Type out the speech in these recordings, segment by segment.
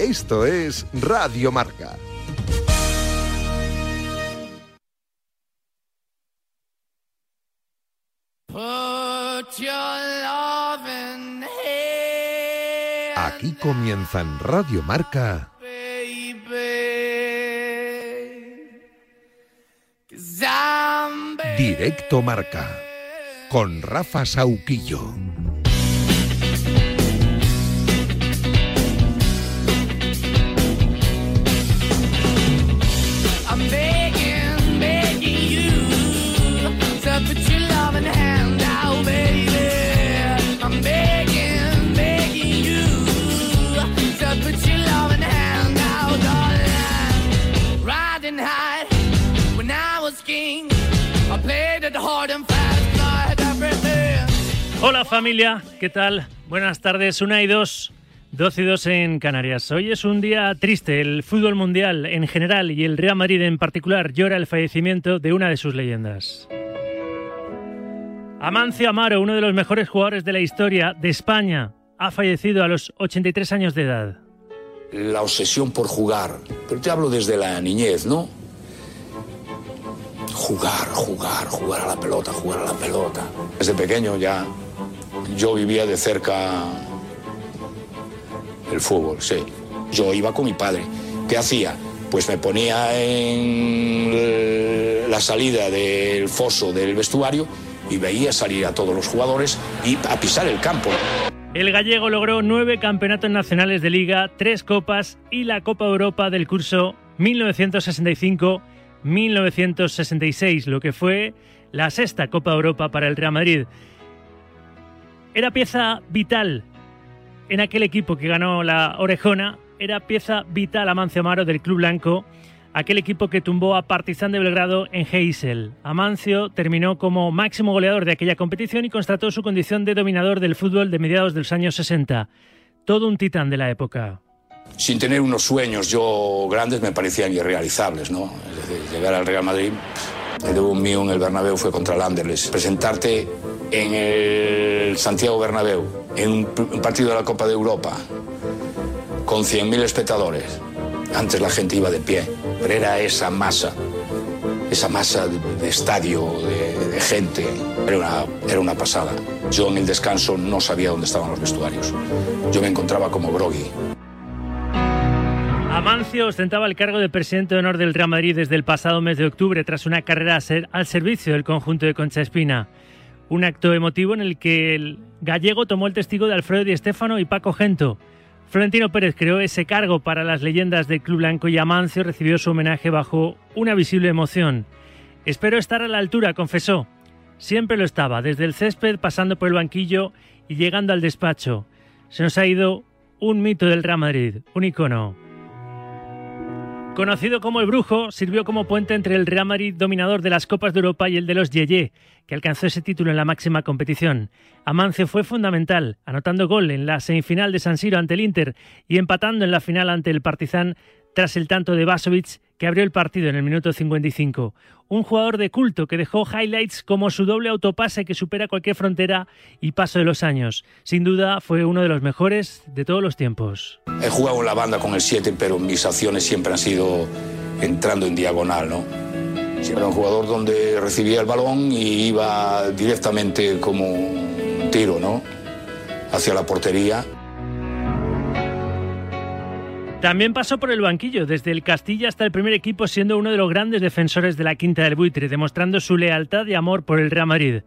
Esto es Radio Marca. Aquí comienza en Radio Marca. Directo Marca. Con Rafa Sauquillo. Hola familia, ¿qué tal? Buenas tardes, una y dos, 12 y 2 en Canarias. Hoy es un día triste, el fútbol mundial en general y el Real Madrid en particular llora el fallecimiento de una de sus leyendas. Amancio Amaro, uno de los mejores jugadores de la historia de España, ha fallecido a los 83 años de edad. La obsesión por jugar. Pero te hablo desde la niñez, ¿no? Jugar, jugar, jugar a la pelota, jugar a la pelota. Desde pequeño ya yo vivía de cerca el fútbol, sí. Yo iba con mi padre. ¿Qué hacía? Pues me ponía en la salida del foso del vestuario y veía salir a todos los jugadores y a pisar el campo. El gallego logró nueve campeonatos nacionales de liga, tres copas y la Copa Europa del curso 1965-1966, lo que fue la sexta Copa Europa para el Real Madrid. Era pieza vital en aquel equipo que ganó la Orejona, era pieza vital Amancio Amaro del Club Blanco, aquel equipo que tumbó a Partizan de Belgrado en Heysel. Amancio terminó como máximo goleador de aquella competición y constató su condición de dominador del fútbol de mediados de los años 60. Todo un titán de la época. sin tener unos sueños yo grandes me parecían irrealizables, ¿no? Llegar al Real Madrid, el debut mío en el Bernabéu fue contra el Anderlecht. Presentarte en el Santiago Bernabéu, en un, un partido de la Copa de Europa, con 100.000 espectadores. Antes la gente iba de pie, pero era esa masa, esa masa de, estadio, de, gente. Era una, era una pasada. Yo en el descanso no sabía dónde estaban los vestuarios. Yo me encontraba como groggy. Amancio ostentaba el cargo de presidente de honor del Real Madrid desde el pasado mes de octubre tras una carrera al servicio del conjunto de Concha Espina. Un acto emotivo en el que el gallego tomó el testigo de Alfredo Di Stéfano y Paco Gento. Florentino Pérez creó ese cargo para las leyendas del Club Blanco y Amancio recibió su homenaje bajo una visible emoción. Espero estar a la altura, confesó. Siempre lo estaba, desde el césped, pasando por el banquillo y llegando al despacho. Se nos ha ido un mito del Real Madrid, un icono. Conocido como el Brujo, sirvió como puente entre el Real Madrid dominador de las Copas de Europa y el de los Yeye, que alcanzó ese título en la máxima competición. Amancio fue fundamental, anotando gol en la semifinal de San Siro ante el Inter y empatando en la final ante el Partizan tras el tanto de Vasovic que abrió el partido en el minuto 55. Un jugador de culto que dejó highlights como su doble autopase que supera cualquier frontera y paso de los años. Sin duda fue uno de los mejores de todos los tiempos. He jugado en la banda con el 7, pero mis acciones siempre han sido entrando en diagonal, ¿no? Siempre era un jugador donde recibía el balón y iba directamente como un tiro, ¿no? Hacia la portería. También pasó por el banquillo, desde el Castilla hasta el primer equipo, siendo uno de los grandes defensores de la Quinta del Buitre, demostrando su lealtad y amor por el Real Madrid.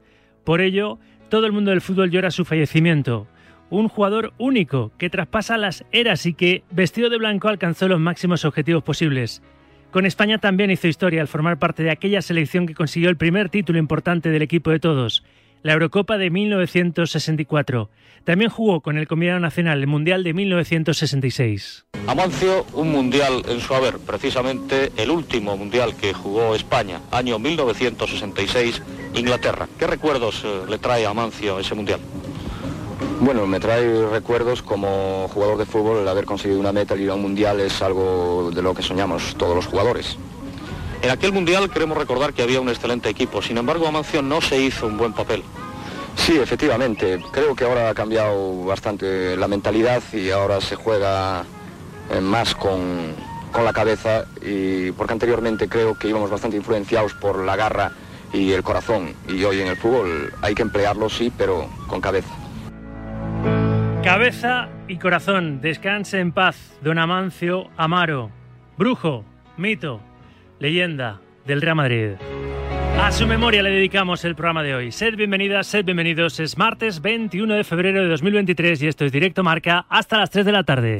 Por ello, todo el mundo del fútbol llora su fallecimiento. Un jugador único que traspasa las eras y que, vestido de blanco, alcanzó los máximos objetivos posibles. Con España también hizo historia al formar parte de aquella selección que consiguió el primer título importante del equipo de todos, la Eurocopa de 1964. También jugó con el combinado nacional el Mundial de 1966. Amancio, un mundial en su haber, precisamente el último mundial que jugó España, año 1966, Inglaterra. ¿Qué recuerdos eh, le trae a Amancio ese mundial? Bueno, me trae recuerdos como jugador de fútbol, el haber conseguido una meta, el ir a un mundial es algo de lo que soñamos todos los jugadores. En aquel mundial queremos recordar que había un excelente equipo, sin embargo Amancio no se hizo un buen papel. Sí, efectivamente. Creo que ahora ha cambiado bastante la mentalidad y ahora se juega eh, más con, con la cabeza y porque anteriormente creo que íbamos bastante influenciados por la garra y el corazón y hoy en el fútbol hay que emplearlo sí, pero con cabeza. Cabeza y corazón, descanse en paz, don Amancio Amaro, brujo, mito, leyenda del Real Madrid. A su memoria le dedicamos el programa de hoy. Sed bienvenidas, sed bienvenidos. Es martes 21 de febrero de 2023 y esto es Directo Marca hasta las 3 de la tarde.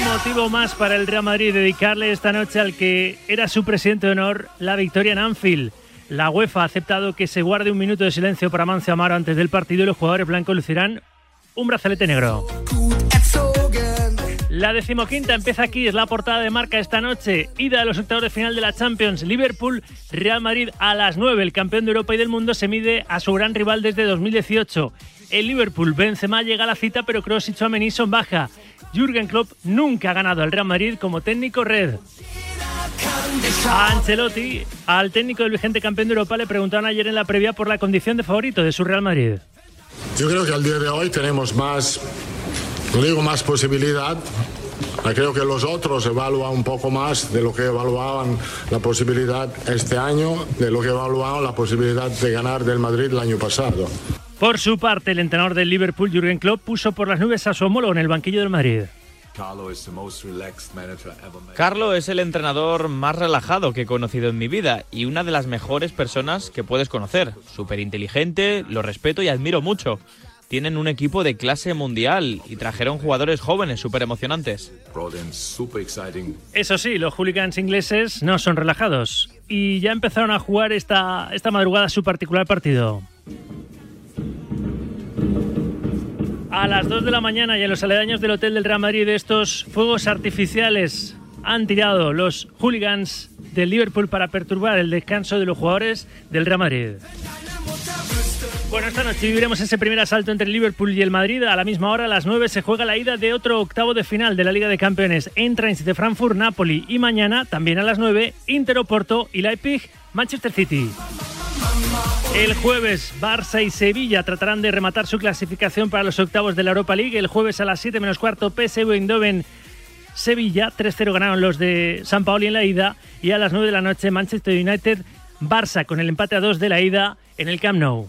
Un motivo más para el Real Madrid dedicarle esta noche al que era su presidente de honor la victoria en Anfield. La UEFA ha aceptado que se guarde un minuto de silencio para Mancio Amaro antes del partido y los jugadores blancos lucirán un brazalete negro. La decimoquinta empieza aquí, es la portada de marca esta noche. Ida a los octavos de final de la Champions. Liverpool, Real Madrid a las 9. El campeón de Europa y del mundo se mide a su gran rival desde 2018. El Liverpool, Benzema llega a la cita, pero Kroos y Tchouaméni son baja. Jürgen Klopp nunca ha ganado al Real Madrid como técnico red. Ancelotti, al técnico del vigente campeón de Europa, le preguntaron ayer en la previa por la condición de favorito de su Real Madrid. Yo creo que al día de hoy tenemos más, no digo más posibilidad, creo que los otros evalúan un poco más de lo que evaluaban la posibilidad este año, de lo que evaluaban la posibilidad de ganar del Madrid el año pasado. Por su parte, el entrenador del Liverpool, Jürgen Klopp, puso por las nubes a su homólogo en el banquillo del Madrid. Carlo es el entrenador más relajado que he conocido en mi vida y una de las mejores personas que puedes conocer. Súper inteligente, lo respeto y admiro mucho. Tienen un equipo de clase mundial y trajeron jugadores jóvenes súper emocionantes. Eso sí, los hooligans ingleses no son relajados y ya empezaron a jugar esta, esta madrugada su particular partido. A las 2 de la mañana y en los aledaños del Hotel del Real Madrid estos fuegos artificiales han tirado los hooligans del Liverpool para perturbar el descanso de los jugadores del Real Madrid. Bueno, esta noche viviremos ese primer asalto entre el Liverpool y el Madrid. A la misma hora, a las 9, se juega la ida de otro octavo de final de la Liga de Campeones. Eintracht de Frankfurt, Napoli y mañana, también a las 9, Inter Oporto y Leipzig, Manchester City. El jueves, Barça y Sevilla tratarán de rematar su clasificación para los octavos de la Europa League. El jueves a las 7 menos cuarto, PSV Eindhoven Sevilla. 3-0 ganaron los de San Paoli en la ida. Y a las 9 de la noche, Manchester United Barça con el empate a 2 de la ida en el Camp Nou.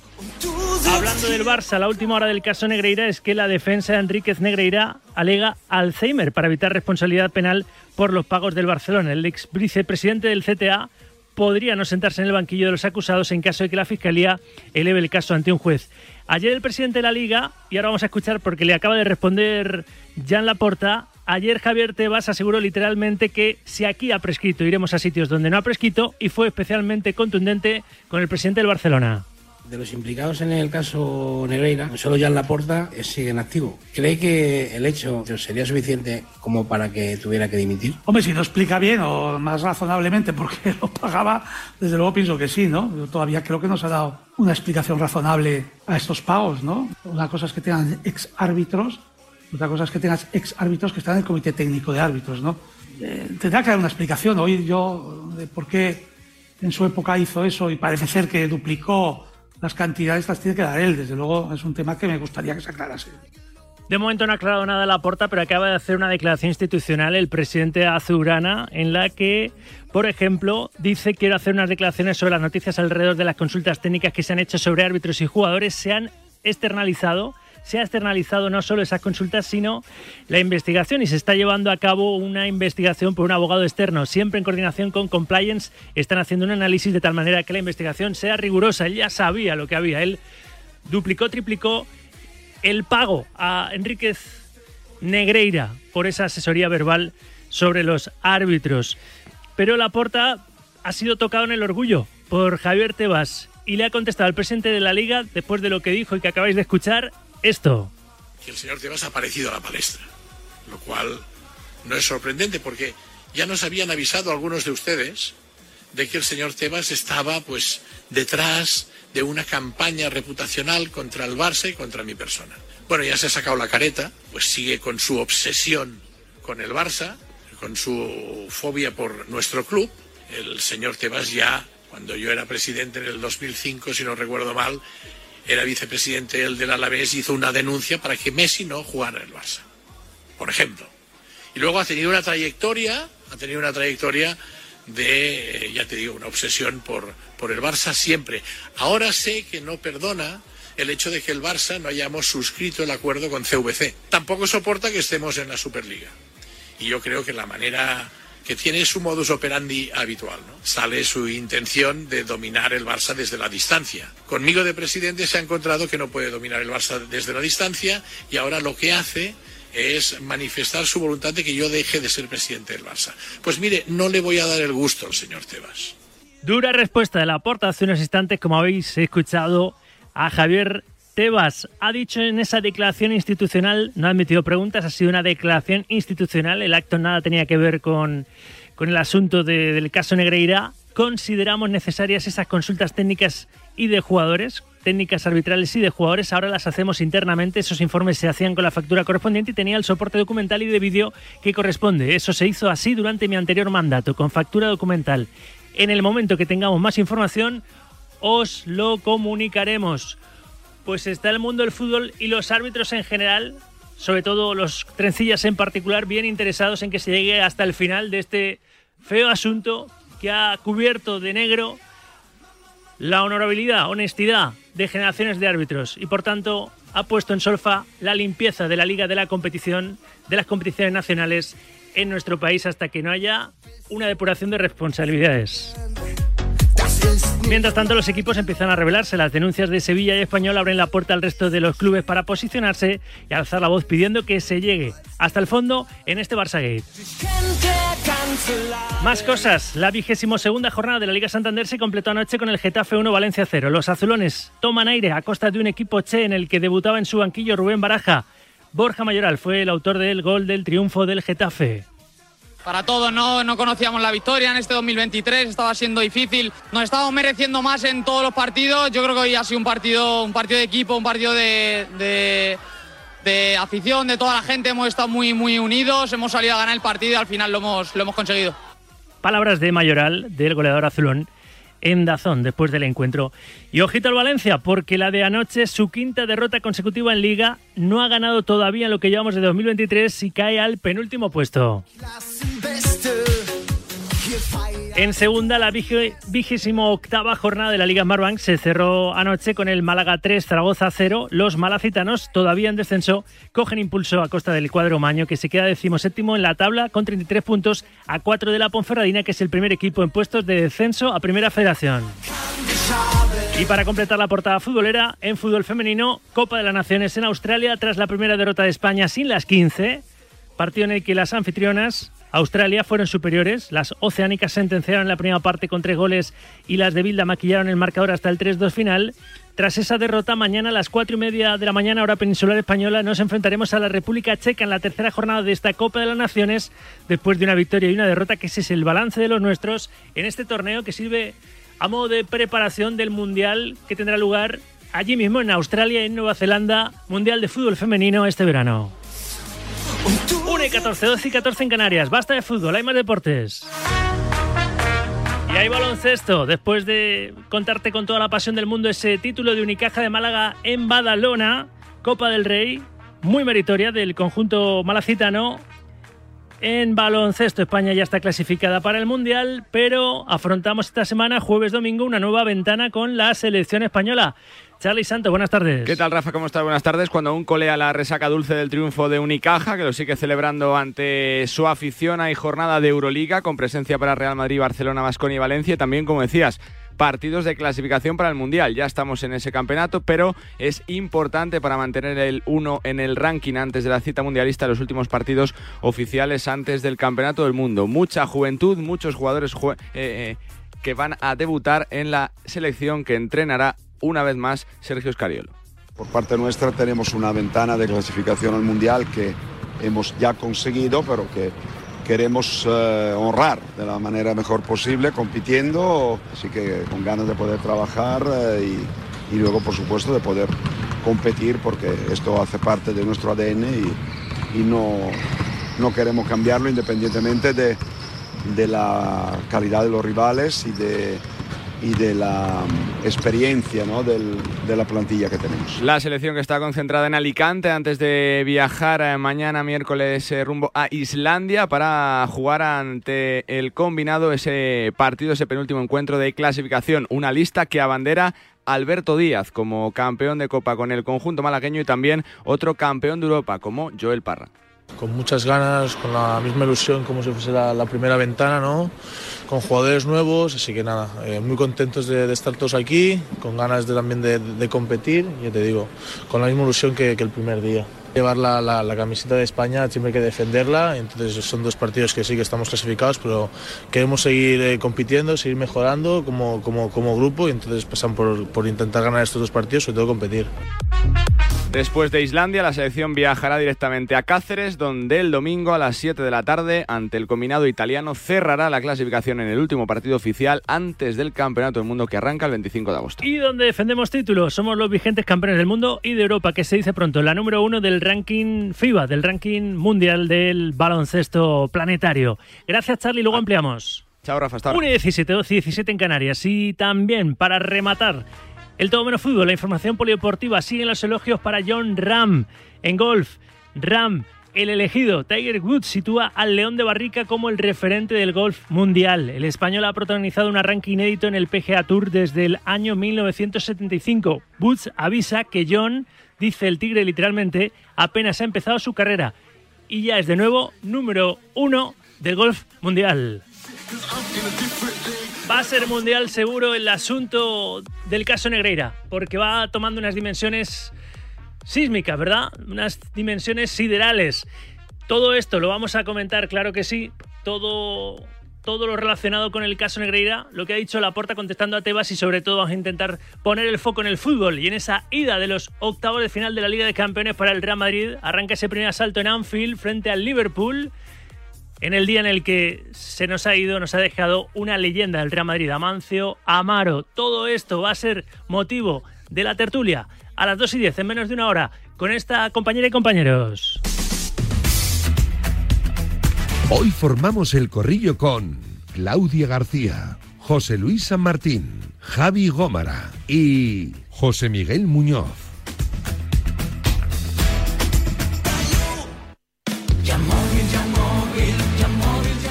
Hablando del Barça, la última hora del caso Negreira es que la defensa de Enríquez Negreira alega Alzheimer para evitar responsabilidad penal por los pagos del Barcelona. El ex vicepresidente del CTA podría no sentarse en el banquillo de los acusados en caso de que la Fiscalía eleve el caso ante un juez. Ayer el presidente de la Liga, y ahora vamos a escuchar porque le acaba de responder Jan Laporta, ayer Javier Tebas aseguró literalmente que si aquí ha prescrito iremos a sitios donde no ha prescrito y fue especialmente contundente con el presidente del Barcelona. De los implicados en el caso Negreira, solo Jan Laporta sigue en activo. ¿Cree que el hecho sería suficiente como para que tuviera que dimitir? Hombre, si no explica bien o más razonablemente por qué lo pagaba, desde luego pienso que sí, ¿no? Yo todavía creo que nos ha dado una explicación razonable a estos pagos, ¿no? Una cosa es que tengan ex árbitros, otra cosa es que tengas ex árbitros que están en el comité técnico de árbitros, ¿no? Eh, tendrá que dar una explicación. Hoy yo de por qué en su época hizo eso y parece ser que duplicó las cantidades las tiene que dar él. Desde luego es un tema que me gustaría que se aclarase. De momento no ha aclarado nada la porta, pero acaba de hacer una declaración institucional el presidente Azurana en la que, por ejemplo, dice quiero hacer unas declaraciones sobre las noticias alrededor de las consultas técnicas que se han hecho sobre árbitros y jugadores, se han externalizado se ha externalizado no solo esas consultas, sino la investigación y se está llevando a cabo una investigación por un abogado externo, siempre en coordinación con Compliance. Están haciendo un análisis de tal manera que la investigación sea rigurosa. Él ya sabía lo que había. Él duplicó, triplicó el pago a Enríquez Negreira por esa asesoría verbal sobre los árbitros. Pero Laporta ha sido tocado en el orgullo por Javier Tebas y le ha contestado al presidente de la liga, después de lo que dijo y que acabáis de escuchar, esto. que el señor Tebas ha aparecido a la palestra, lo cual no es sorprendente porque ya nos habían avisado algunos de ustedes de que el señor Tebas estaba pues detrás de una campaña reputacional contra el Barça y contra mi persona. Bueno, ya se ha sacado la careta, pues sigue con su obsesión con el Barça, con su fobia por nuestro club. El señor Tebas ya, cuando yo era presidente en el 2005, si no recuerdo mal, era vicepresidente el del Alavés, hizo una denuncia para que Messi no jugara en el Barça, por ejemplo. Y luego ha tenido una trayectoria, ha tenido una trayectoria de, eh, ya te digo, una obsesión por, por el Barça siempre. Ahora sé que no perdona el hecho de que el Barça no hayamos suscrito el acuerdo con CVC. Tampoco soporta que estemos en la Superliga. Y yo creo que la manera que tiene su modus operandi habitual. Sale su intención de dominar el Barça desde la distancia. Conmigo de presidente se ha encontrado que no puede dominar el Barça desde la distancia y ahora lo que hace es manifestar su voluntad de que yo deje de ser presidente del Barça. Pues mire, no le voy a dar el gusto al señor Tebas. Dura respuesta de la porta hace unos instantes, como habéis escuchado, a Javier Tebas. Ha dicho en esa declaración institucional, no ha admitido preguntas, ha sido una declaración institucional, el acto nada tenía que ver con, con el asunto de- del caso Negreira. Consideramos necesarias esas consultas técnicas y de jugadores, técnicas arbitrales y de jugadores. Ahora las hacemos internamente. Esos informes se hacían con la factura correspondiente y tenía el soporte documental y de vídeo que corresponde. Eso se hizo así durante mi anterior mandato, con factura documental. En el momento que tengamos más información, os lo comunicaremos. Pues está el mundo del fútbol y los árbitros en general, sobre todo los trencillas en particular, bien interesados en que se llegue hasta el final de este feo asunto que ha cubierto de negro la honorabilidad, honestidad de generaciones de árbitros y por tanto ha puesto en solfa la limpieza de la liga de la competición, de las competiciones nacionales en nuestro país hasta que no haya una depuración de responsabilidades. Mientras tanto, los equipos empiezan a revelarse. Las denuncias de Sevilla y Español abren la puerta al resto de los clubes para posicionarse y alzar la voz pidiendo que se llegue hasta el fondo en este Barça Gate. Más cosas. La vigésimo segunda jornada de la Liga Santander se completó anoche con el Getafe 1 Valencia 0. Los azulones toman aire a costa de un equipo che en el que debutaba en su banquillo Rubén Baraja. Borja Mayoral fue el autor del gol del triunfo del Getafe. Para todos, ¿no? no conocíamos la victoria en este 2023, estaba siendo difícil, nos estábamos mereciendo más en todos los partidos, yo creo que hoy ha sido un partido, un partido de equipo, un partido de, de, de afición, de toda la gente, hemos estado muy, muy unidos, hemos salido a ganar el partido y al final lo hemos, lo hemos conseguido. Palabras de Mayoral, del goleador azulón, en Dazón después del encuentro. Y ojito al Valencia, porque la de anoche, su quinta derrota consecutiva en Liga, no ha ganado todavía en lo que llevamos de 2023 y cae al penúltimo puesto. En segunda, la vigésimo octava jornada de la Liga Smartbank se cerró anoche con el Málaga 3, Zaragoza 0. Los malacitanos, todavía en descenso, cogen impulso a costa del cuadro maño, que se queda decimoséptimo en la tabla con 33 puntos a 4 de la Ponferradina, que es el primer equipo en puestos de descenso a Primera Federación. Y para completar la portada futbolera, en fútbol femenino, Copa de las Naciones en Australia, tras la primera derrota de España sin las 15, partido en el que las anfitrionas, Australia, fueron superiores. Las oceánicas sentenciaron la primera parte con tres goles y las de Bilda maquillaron el marcador hasta el 3-2 final. Tras esa derrota, mañana a las 4 y media de la mañana, hora peninsular española, nos enfrentaremos a la República Checa en la tercera jornada de esta Copa de las Naciones, después de una victoria y una derrota, que ese es el balance de los nuestros en este torneo que sirve a modo de preparación del Mundial que tendrá lugar allí mismo en Australia y en Nueva Zelanda, Mundial de Fútbol Femenino este verano. 1 y 14, 12 y 14 en Canarias. Basta de fútbol, hay más deportes. Y hay baloncesto. Después de contarte con toda la pasión del mundo ese título de Unicaja de Málaga en Badalona, Copa del Rey, muy meritoria del conjunto malacitano. En baloncesto, España ya está clasificada para el Mundial, pero afrontamos esta semana, jueves-domingo, una nueva ventana con la selección española. Charlie Santos, buenas tardes. ¿Qué tal, Rafa? ¿Cómo estás? Buenas tardes. Cuando aún colea la resaca dulce del triunfo de Unicaja, que lo sigue celebrando ante su afición, hay jornada de Euroliga con presencia para Real Madrid, Barcelona, Masconia y Valencia. También, como decías, partidos de clasificación para el Mundial. Ya estamos en ese campeonato, pero es importante para mantener el 1 en el ranking antes de la cita mundialista los últimos partidos oficiales antes del Campeonato del Mundo. Mucha juventud, muchos jugadores eh, eh, que van a debutar en la selección que entrenará una vez más Sergio Scariolo. Por parte nuestra tenemos una ventana de clasificación al Mundial que hemos ya conseguido, pero que queremos eh, honrar de la manera mejor posible, compitiendo, así que con ganas de poder trabajar eh, y, y luego, por supuesto, de poder competir, porque esto hace parte de nuestro ADN y, y no, no queremos cambiarlo independientemente de, de la calidad de los rivales y de, y de la mm, experiencia ¿no? del- de la plantilla que tenemos. La selección que está concentrada en Alicante antes de viajar eh, mañana miércoles eh, rumbo a Islandia para jugar ante el combinado ese partido, ese penúltimo encuentro de clasificación. Una lista que abandera Alberto Díaz como campeón de Copa con el conjunto malagueño y también otro campeón de Europa como Joel Parra. Con muchas ganas, con la misma ilusión como si fuese la, primera ventana, ¿no? Con jugadores nuevos, así que nada, eh, muy contentos de, estar todos aquí, con ganas de, también de, competir, ya te digo, con la misma ilusión que, el primer día. Llevar la camiseta de España siempre hay que defenderla, entonces son dos partidos que sí que estamos clasificados, pero queremos seguir eh, compitiendo, seguir mejorando como, como, como grupo y entonces pasan por, por intentar ganar estos dos partidos, sobre todo competir. Después de Islandia, la selección viajará directamente a Cáceres, donde el domingo a las 7 de la tarde, ante el combinado italiano, cerrará la clasificación en el último partido oficial antes del Campeonato del Mundo que arranca el 25 de agosto. Y donde defendemos títulos, somos los vigentes campeones del mundo y de Europa, que se dice pronto, la número uno del ranking FIBA, del ranking mundial del baloncesto planetario. Gracias, Charlie, luego ampliamos. Chao, Rafa, hasta ahora. 1 y 17, 12 y 17 en Canarias. Y también, para rematar, el todo menos fútbol, la información polideportiva, siguen los elogios para John Ram en golf. Ram, el elegido, Tiger Woods sitúa al León de Barrica como el referente del golf mundial. El español ha protagonizado un arranque inédito en el PGA Tour desde el año 1975. Woods avisa que John, dice el Tigre literalmente, apenas ha empezado su carrera y ya es de nuevo número uno del golf mundial. Va a ser mundial seguro el asunto del caso Negreira, porque va tomando unas dimensiones sísmicas, ¿verdad? Unas dimensiones siderales. Todo esto lo vamos a comentar, claro que sí. Todo, todo lo relacionado con el caso Negreira, lo que ha dicho Laporta contestando a Tebas y sobre todo vamos a intentar poner el foco en el fútbol y en esa ida de los octavos de final de la Liga de Campeones para el Real Madrid. Arranca ese primer asalto en Anfield frente al Liverpool en el día en el que se nos ha ido, nos ha dejado una leyenda del Real Madrid, Amancio Amaro. Todo esto va a ser motivo de la tertulia a las 2 y 10, en menos de una hora, con esta compañera y compañeros. Hoy formamos el corrillo con Claudia García, José Luis San Martín, Javi Gómara y José Miguel Muñoz.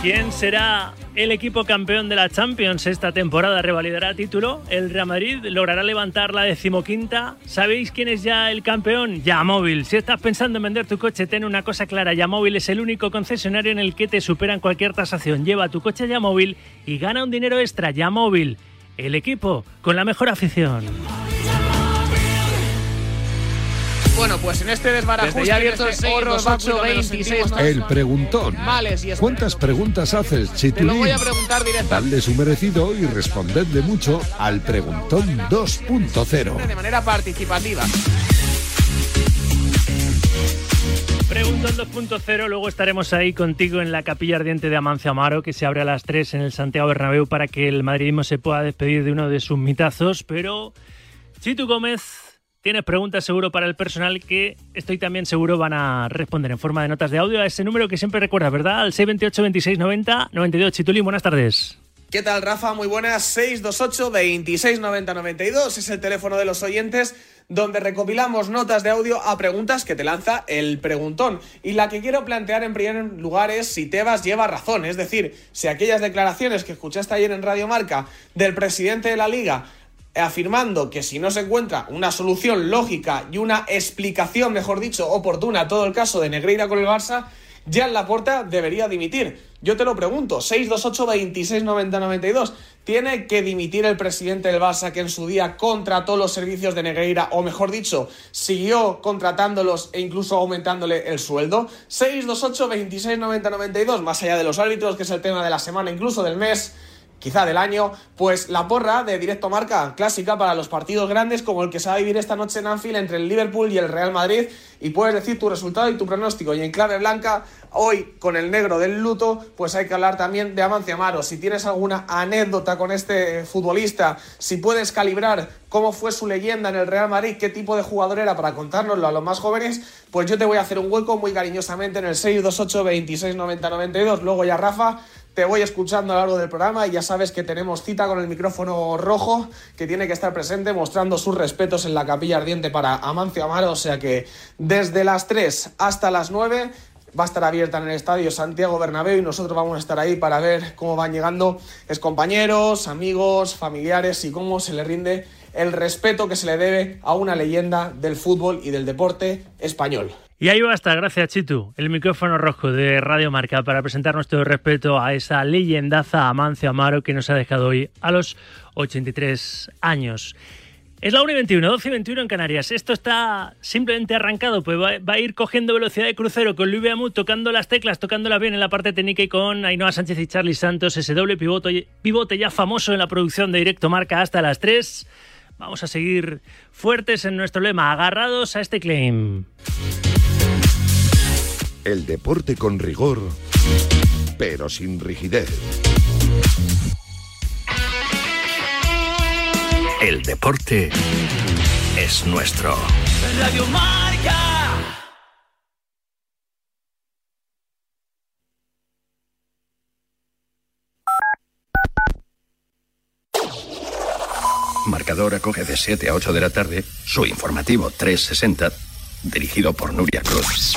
¿Quién será el equipo campeón de la Champions esta temporada? ¿Revalidará título? ¿El Real Madrid logrará levantar la decimoquinta? ¿Sabéis quién es ya el campeón? Yamóvil. Si estás pensando en vender tu coche, ten una cosa clara. Yamóvil es el único concesionario en el que te superan cualquier tasación. Lleva tu coche a Yamóvil y gana un dinero extra. Yamóvil. El equipo con la mejor afición. Bueno, pues en este desbarajuste, ya en abierto este el horror 6, báculo 8, que nos 26, sentimos El preguntón. Males y. ¿Cuántas preguntas haces, Te lo Chitulín? voy a preguntar directamente Dadle su merecido y respondedle mucho al preguntón 2.0. de manera participativa. Preguntón 2.0, luego estaremos ahí contigo en la capilla ardiente de Amancio Amaro, que se abre a las 3 en el Santiago Bernabéu para que el madridismo se pueda despedir de uno de sus mitazos. Pero, Chitu Gómez, tienes preguntas seguro para el personal que estoy también seguro van a responder en forma de notas de audio a ese número que siempre recuerdas, ¿verdad? Al 628 26 90 92. Chitulín, buenas tardes. ¿Qué tal, Rafa? Muy buenas. 628 26 90 92 es el teléfono de los oyentes donde recopilamos notas de audio a preguntas que te lanza el preguntón. Y la que quiero plantear en primer lugar es si Tebas lleva razón, es decir, si aquellas declaraciones que escuchaste ayer en Radio Marca del presidente de la liga afirmando que si no se encuentra una solución lógica y una explicación, mejor dicho, oportuna a todo el caso de Negreira con el Barça, Jan Laporta debería dimitir. Yo te lo pregunto, 628 26 90 92. ¿Tiene que dimitir el presidente del Barça que en su día contrató los servicios de Negreira, o mejor dicho, siguió contratándolos e incluso aumentándole el sueldo? 628 26 90 92, más allá de los árbitros, que es el tema de la semana, incluso del mes quizá del año, pues la porra de directo marca clásica para los partidos grandes como el que se va a vivir esta noche en Anfield entre el Liverpool y el Real Madrid. Y puedes decir tu resultado y tu pronóstico. Y en clave blanca hoy con el negro del luto pues hay que hablar también de Amancio Amaro. Si tienes alguna anécdota con este futbolista si puedes calibrar cómo fue su leyenda en el Real Madrid qué tipo de jugador era para contárnoslo a los más jóvenes pues yo te voy a hacer un hueco muy cariñosamente en el 628 26 90 92 luego ya Rafa te voy escuchando a lo largo del programa y ya sabes que tenemos cita con el micrófono rojo que tiene que estar presente mostrando sus respetos en la capilla ardiente para Amancio Amaro, o sea que desde las 3 hasta las 9 va a estar abierta en el estadio Santiago Bernabéu y nosotros vamos a estar ahí para ver cómo van llegando compañeros, amigos, familiares y cómo se le rinde el respeto que se le debe a una leyenda del fútbol y del deporte español. Y ahí va a estar, gracias Chitu, el micrófono rojo de Radio Marca para presentar nuestro respeto a esa leyendaza Amancio Amaro que nos ha dejado hoy a los 83 años. Es la 1 y 21, 12 y 21 en Canarias. Esto está simplemente arrancado, pues va, va a ir cogiendo velocidad de crucero con Luis Beamut tocando las teclas, tocándolas bien en la parte técnica y con Ainhoa Sánchez y Charlie Santos, ese doble pivote, pivote ya famoso en la producción de Directo Marca hasta las 3. Vamos a seguir fuertes en nuestro lema, agarrados a este claim. El deporte con rigor, pero sin rigidez. El deporte es nuestro. Radio Marca. Marcador acoge de 7 a 8 de la tarde su informativo 360, dirigido por Nuria Cruz.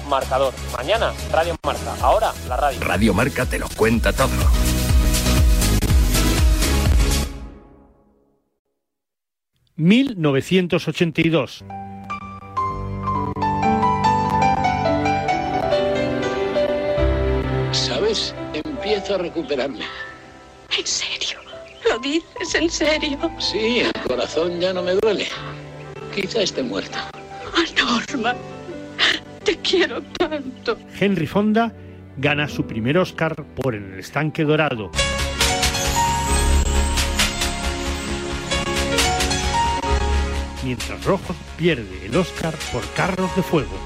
marcador. Mañana, Radio Marca. Ahora, la radio. Radio Marca te lo cuenta todo. ...1982... ¿Sabes? Empiezo a recuperarme. ¿En serio? ¿Lo dices en serio? Sí, el corazón ya no me duele. Quizá esté muerto. Ah, Norma, te quiero tanto. Henry Fonda gana su primer Oscar por En el estanque dorado. Mientras Rojo pierde el Oscar por Carros de Fuego.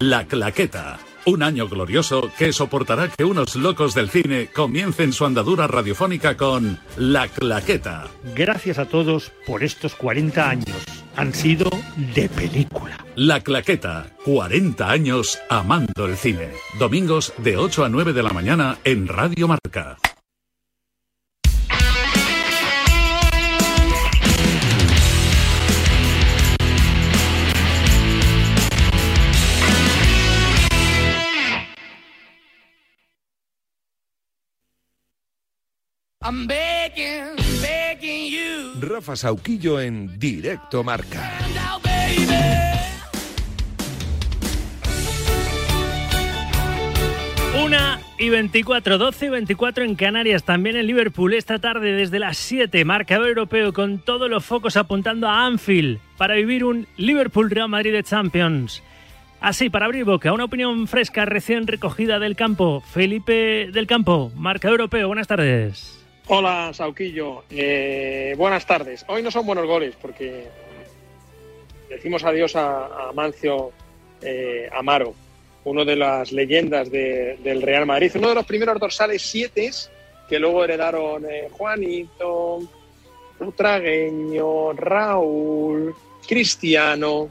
La Claqueta. Un año glorioso que soportará que unos locos del cine comiencen su andadura radiofónica con La Claqueta. Gracias a todos por estos 40 años. Han sido de película. La Claqueta. 40 años amando el cine. Domingos de 8 a 9 de la mañana en Radio Marca. I'm begging. Rafa Sauquillo en Directo Marca. Una y 24, 12 y 24 en Canarias, también en Liverpool esta tarde desde las 7, marcador europeo con todos los focos apuntando a Anfield para vivir un Liverpool Real Madrid de Champions. Así, para abrir boca, una opinión fresca recién recogida del campo. Felipe del Campo, marcador europeo, buenas tardes. Hola, Sauquillo. Eh, buenas tardes. Hoy no son buenos goles porque decimos adiós a, Mancio eh, Amaro, uno de las leyendas de- del Real Madrid, uno de los primeros dorsales siete que luego heredaron eh, Juanito, Utragueño, Raúl, Cristiano,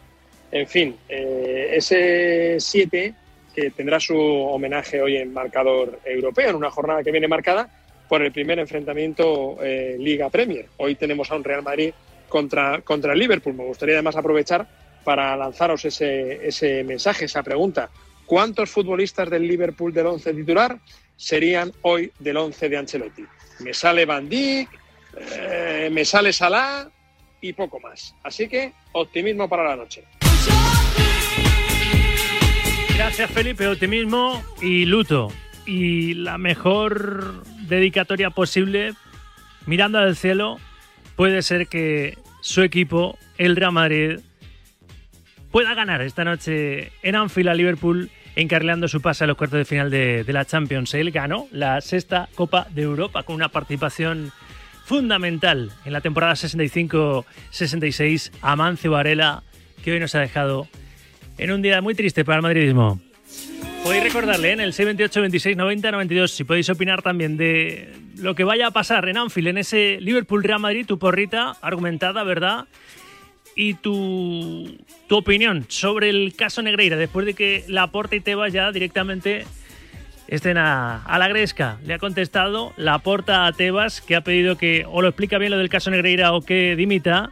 en fin, ese 7 que tendrá su homenaje hoy en marcador europeo, en una jornada que viene marcada por el primer enfrentamiento eh, Liga Premier. Hoy tenemos a un Real Madrid contra, contra el Liverpool. Me gustaría además aprovechar para lanzaros ese, ese mensaje, esa pregunta. ¿Cuántos futbolistas del Liverpool del 11 titular serían hoy del 11 de Ancelotti? Me sale Van Dijk, eh, me sale Salah y poco más. Así que optimismo para la noche. Gracias Felipe, optimismo y luto. Y la mejor dedicatoria posible, mirando al cielo, puede ser que su equipo, el Real Madrid, pueda ganar esta noche en Anfield a Liverpool, encarrilando su pase a los cuartos de final de, de la Champions. Él ganó la sexta Copa de Europa con una participación fundamental en la temporada 65-66. Amancio Varela, que hoy nos ha dejado en un día muy triste para el madridismo. Podéis recordarle ¿eh? en el 628 26 90 92 si podéis opinar también de lo que vaya a pasar en Anfield, en ese Liverpool Real Madrid, tu porrita argumentada, ¿verdad? Y tu, tu opinión sobre el caso Negreira, después de que Laporta y Tebas ya directamente estén a, a la gresca. Le ha contestado Laporta a Tebas, que ha pedido que o lo explica bien lo del caso Negreira o que dimita.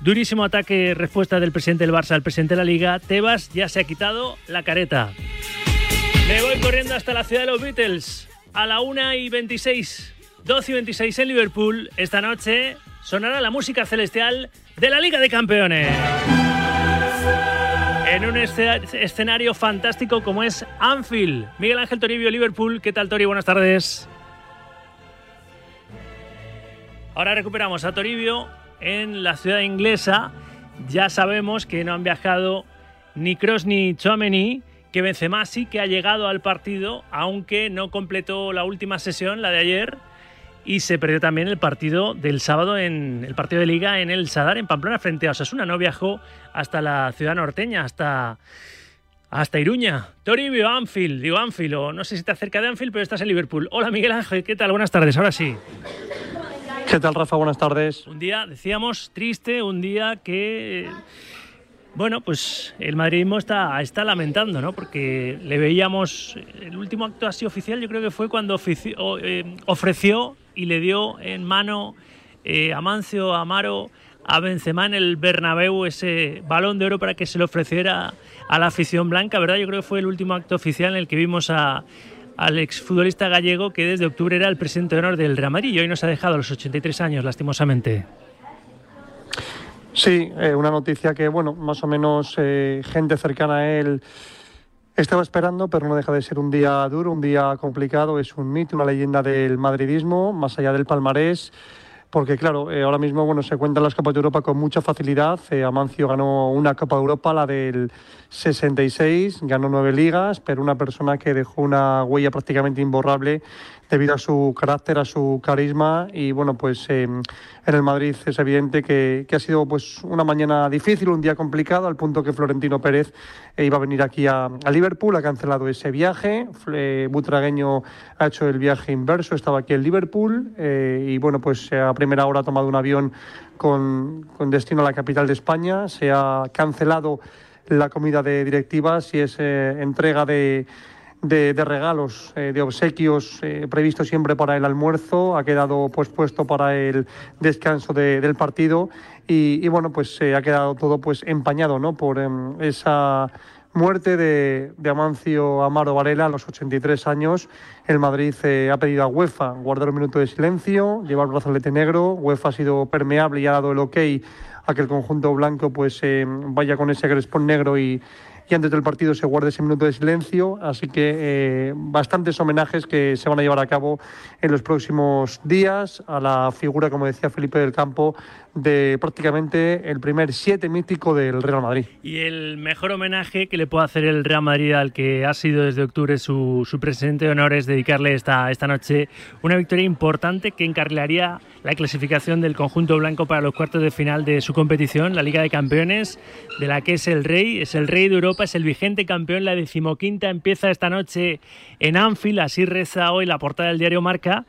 Durísimo ataque respuesta del presidente del Barça al presidente de la Liga. Tebas ya se ha quitado la careta. Me voy corriendo hasta la ciudad de los Beatles. A la 1 y 26, 12 y 26 en Liverpool. Esta noche sonará la música celestial de la Liga de Campeones. En un esce- escenario fantástico como es Anfield. Miguel Ángel Toribio, Liverpool. ¿Qué tal, Tori? Buenas tardes. Ahora recuperamos a Toribio en la ciudad inglesa. Ya sabemos que no han viajado ni Cross ni Chouameni, que Benzema sí que ha llegado al partido, aunque no completó la última sesión, la de ayer, y se perdió también el partido del sábado en el partido de liga en el Sadar en Pamplona frente a Osasuna. No viajó hasta la ciudad norteña, hasta hasta Iruña. Toribio, Anfield, digo Anfield, o no sé si está cerca de Anfield, pero estás en Liverpool. Hola Miguel Ángel, ¿qué tal? Buenas tardes, ahora sí. ¿Qué tal, Rafa? Buenas tardes. Un día, decíamos, triste, un día que, bueno, pues el madridismo está, está lamentando, ¿no? Porque le veíamos, el último acto así oficial yo creo que fue cuando eh, ofreció y le dio en mano eh, a Mancio, Amaro, a Benzema en el Bernabéu ese balón de oro para que se lo ofreciera a la afición blanca, ¿verdad? Yo creo que fue el último acto oficial en el que vimos a, al exfutbolista gallego que desde octubre era el presidente de honor del Real Madrid y hoy nos ha dejado a los 83 años, lastimosamente. Sí, eh, una noticia que, bueno, más o menos eh, gente cercana a él estaba esperando, pero no deja de ser un día duro, un día complicado. Es un mito, una leyenda del madridismo, más allá del palmarés. Porque, claro, eh, ahora mismo bueno, se cuentan las Copas de Europa con mucha facilidad. Eh, Amancio ganó una Copa de Europa, la del 66, ganó nueve ligas, pero una persona que dejó una huella prácticamente imborrable debido a su carácter, a su carisma. Y bueno, pues eh, en el Madrid es evidente que, que ha sido pues una mañana difícil, un día complicado, al punto que Florentino Pérez eh, iba a venir aquí a, a Liverpool, ha cancelado ese viaje. Fle- Butragueño ha hecho el viaje inverso, estaba aquí en Liverpool eh, y bueno, pues eh, a primera hora ha tomado un avión con, con destino a la capital de España. Se ha cancelado la comida de directivas y es eh, entrega de, de, de regalos, eh, de obsequios eh, previsto siempre para el almuerzo. Ha quedado pospuesto para el descanso de- del partido y, y, bueno, pues se ha quedado todo pues empañado ¿no? por em, esa muerte de, de Amancio Amaro Varela a los 83 años. El Madrid eh, ha pedido a UEFA guardar un minuto de silencio, llevar el brazalete negro. UEFA ha sido permeable y ha dado el ok a que el conjunto blanco pues eh, vaya con ese crespón negro y, y antes del partido se guarde ese minuto de silencio. Así que eh, bastantes homenajes que se van a llevar a cabo en los próximos días a la figura, como decía Felipe del Campo, de prácticamente el primer siete mítico del Real Madrid. Y el mejor homenaje que le puede hacer el Real Madrid al que ha sido desde octubre su, su presidente de honor es dedicarle esta, esta noche una victoria importante que encarrilaría la clasificación del conjunto blanco para los cuartos de final de su competición, la Liga de Campeones, de la que es el rey, es el rey de Europa, es el vigente campeón, la decimoquinta empieza esta noche en Anfield, así reza hoy la portada del diario Marca.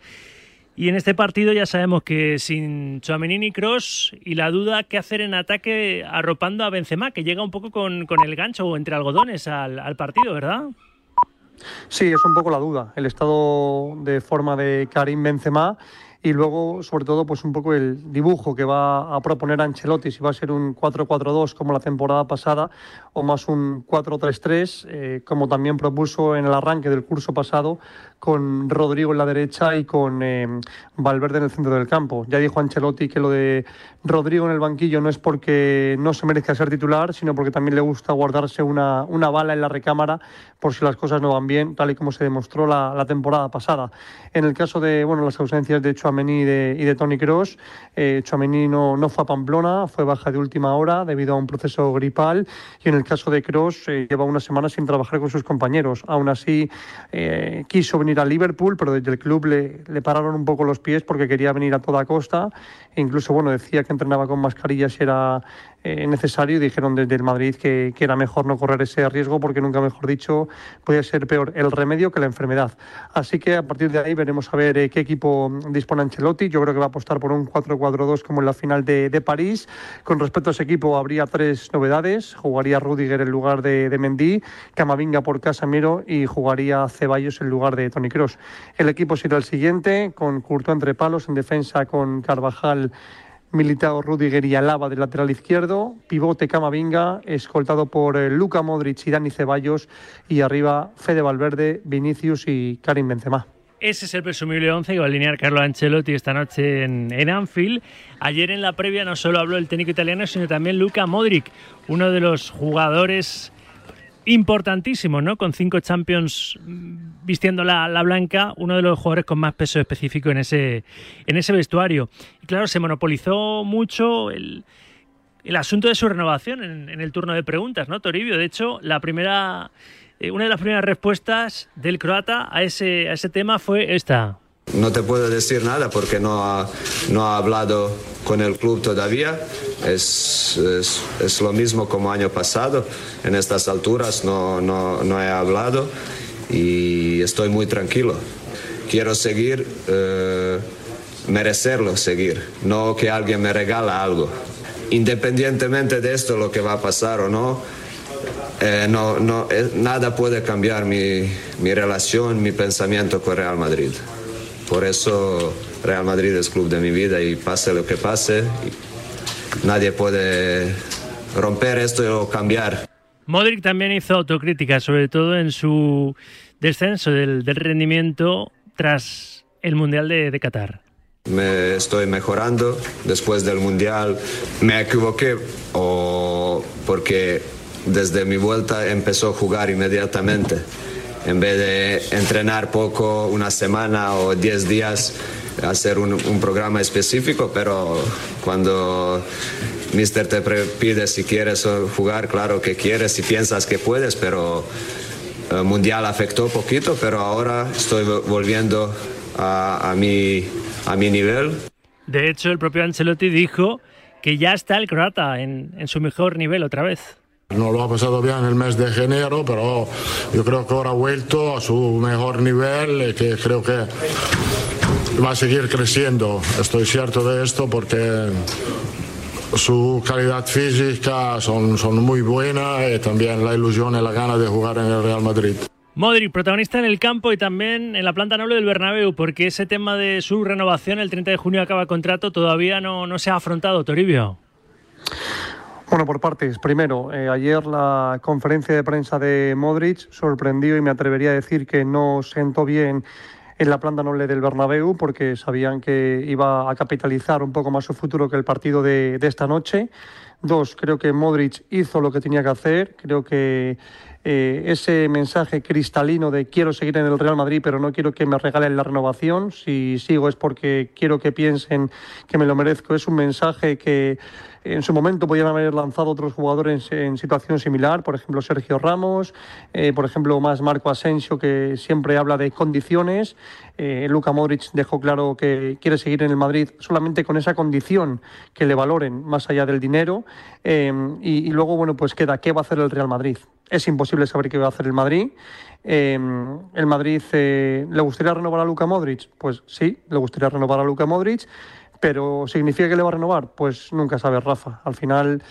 Y en este partido ya sabemos que sin Chouameni ni Cross y la duda qué hacer en ataque arropando a Benzema, que llega un poco con, el gancho o entre algodones al, al partido, ¿verdad? Sí, es un poco la duda, el estado de forma de Karim Benzema y luego, sobre todo, pues un poco el dibujo que va a proponer Ancelotti, si va a ser un 4-4-2 como la temporada pasada o más un 4-3-3, eh, como también propuso en el arranque del curso pasado con Rodrigo en la derecha y con eh, Valverde en el centro del campo. Ya dijo Ancelotti que lo de Rodrigo en el banquillo no es porque no se merezca ser titular, sino porque también le gusta guardarse una, una bala en la recámara por si las cosas no van bien, tal y como se demostró la, la temporada pasada. En el caso de bueno, las ausencias de Chouameni y de, y de Tony Kroos, eh, no, no fue a Pamplona, fue baja de última hora debido a un proceso gripal y en el caso de Kroos eh, lleva una semana sin trabajar con sus compañeros. Aún así, eh, quiso venir a Liverpool, pero desde el club le, le pararon un poco los pies porque quería venir a toda costa. E incluso, bueno, decía que entrenaba con mascarilla si era eh, necesario dijeron desde el Madrid que, que era mejor no correr ese riesgo porque nunca mejor dicho puede ser peor el remedio que la enfermedad. Así que a partir de ahí veremos a ver eh, qué equipo dispone Ancelotti. Yo creo que va a apostar por un 4-4-2 como en la final de, de París. Con respecto a ese equipo habría tres novedades. Jugaría Rudiger en lugar de, de Mendy, Camavinga por Casemiro y jugaría Ceballos en lugar de Toni Kroos. El equipo será el siguiente, con Courtois entre palos, en defensa con Carvajal, Militao, Rudiger y Alaba del lateral izquierdo, pivote Camavinga, escoltado por eh, Luka Modric y Dani Ceballos, y arriba Fede Valverde, Vinicius y Karim Benzema. Ese es el presumible 11 que va a alinear Carlo Ancelotti esta noche en, Anfield. Ayer en la previa no solo habló el técnico italiano, sino también Luka Modric, uno de los jugadores importantísimos, ¿no? Con cinco Champions vistiendo la, la, blanca, uno de los jugadores con más peso específico en ese, en ese vestuario. Y claro, se monopolizó mucho el, el asunto de su renovación en, en, el turno de preguntas, ¿no, Toribio? De hecho, la primera, eh, una de las primeras respuestas del croata a ese, a ese tema fue esta. No te puedo decir nada porque no ha, no ha hablado con el club todavía. Es, es, lo mismo como año pasado. En estas alturas no, no, no he hablado y estoy muy tranquilo. Quiero seguir, eh, merecerlo seguir, no que alguien me regala algo. Independientemente de esto, lo que va a pasar o no, eh, no, no eh, nada puede cambiar mi, mi relación, mi pensamiento con Real Madrid. Por eso Real Madrid es club de mi vida y pase lo que pase, nadie puede romper esto o cambiar. Modric también hizo autocrítica, sobre todo en su descenso del, del rendimiento tras el Mundial de, de, Qatar. Me estoy mejorando después del Mundial. Me equivoqué o porque desde mi vuelta empezó a jugar inmediatamente. En vez de entrenar poco, una semana o diez días, hacer un, un programa específico, pero cuando Mister te pide si quieres jugar, claro que quieres, si piensas que puedes, pero el Mundial afectó poquito, pero ahora estoy volviendo a, a, mi, a mi nivel. De hecho, el propio Ancelotti dijo que ya está el croata en, en su mejor nivel otra vez. No lo ha pasado bien el mes de enero, pero yo creo que ahora ha vuelto a su mejor nivel y que creo que va a seguir creciendo. Estoy cierto de esto porque su calidad física son, son muy buena y también la ilusión y la gana de jugar en el Real Madrid. Modric, protagonista en el campo y también en la planta noble del Bernabéu, porque ese tema de su renovación, el 30 de junio acaba contrato, todavía no, no se ha afrontado, Toribio. Bueno, por partes. Primero, eh, ayer la conferencia de prensa de Modric sorprendió y me atrevería a decir que no sentó bien en la planta noble del Bernabéu porque sabían que iba a capitalizar un poco más su futuro que el partido de, esta noche. Dos, creo que Modric hizo lo que tenía que hacer. Creo que eh, ese mensaje cristalino de quiero seguir en el Real Madrid, pero no quiero que me regalen la renovación. Si sigo es porque quiero que piensen que me lo merezco. Es un mensaje que en su momento podían haber lanzado otros jugadores en situación similar, por ejemplo Sergio Ramos, eh, por ejemplo más Marco Asensio, que siempre habla de condiciones. Eh, Luka Modric dejó claro que quiere seguir en el Madrid solamente con esa condición, que le valoren más allá del dinero. Eh, y, luego, bueno, pues queda, ¿qué va a hacer el Real Madrid? es imposible saber qué va a hacer el Madrid. El Madrid le gustaría renovar a Luka Modric, pues sí, le gustaría renovar a Luka Modric, pero significa que le va a renovar, pues nunca sabe Rafa. Al final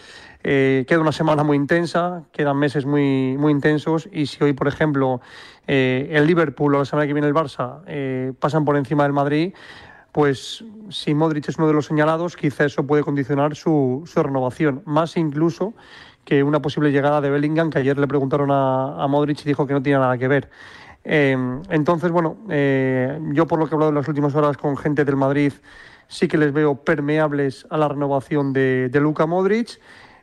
eh, queda una semana muy intensa, quedan meses muy muy intensos y si hoy, por ejemplo, eh, el Liverpool o la semana que viene el Barça eh, pasan por encima del Madrid, pues si Modric es uno de los señalados, quizá eso puede condicionar su, renovación, más incluso que una posible llegada de Bellingham, que ayer le preguntaron a, a Modric y dijo que no tiene nada que ver. Entonces, bueno, yo por lo que he hablado en las últimas horas con gente del Madrid, sí que les veo permeables a la renovación de, de Luka Modric.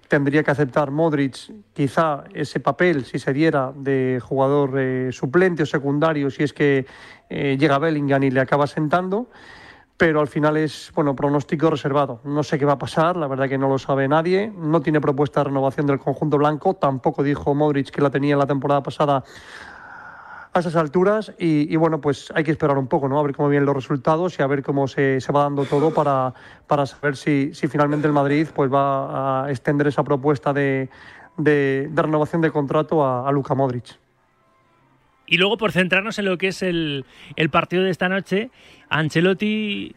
Tendría que aceptar Modric quizá ese papel, si se diera, de jugador eh, suplente o secundario, si es que eh, llega Bellingham y le acaba sentando pero al final es bueno pronóstico reservado. No sé qué va a pasar, la verdad que no lo sabe nadie. No tiene propuesta de renovación del conjunto blanco, tampoco dijo Modric que la tenía la temporada pasada a esas alturas y, bueno, pues hay que esperar un poco, ¿no? A ver cómo vienen los resultados y a ver cómo se, se va dando todo para, para saber si, si, finalmente el Madrid pues va a extender esa propuesta de, de, de renovación de contrato a, a Luka Modric. Y luego, por centrarnos en lo que es el, el partido de esta noche, Ancelotti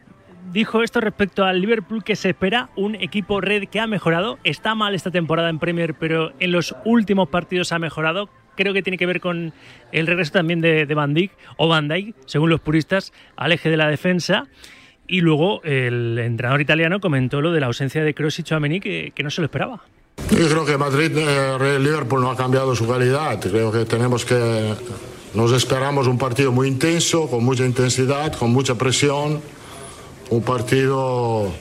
dijo esto respecto al Liverpool que se espera un equipo red que ha mejorado. Está mal esta temporada en Premier, pero en los últimos partidos ha mejorado. Creo que tiene que ver con el regreso también de, de Van Dijk o Van Dijk, según los puristas, al eje de la defensa. Y luego el entrenador italiano comentó lo de la ausencia de Kroos y Chouameni que, que no se lo esperaba. Yo creo que Madrid, eh, Liverpool no ha cambiado su calidad. Creo que tenemos que nos esperamos un partido muy intenso, con mucha intensidad, con mucha presión, un partido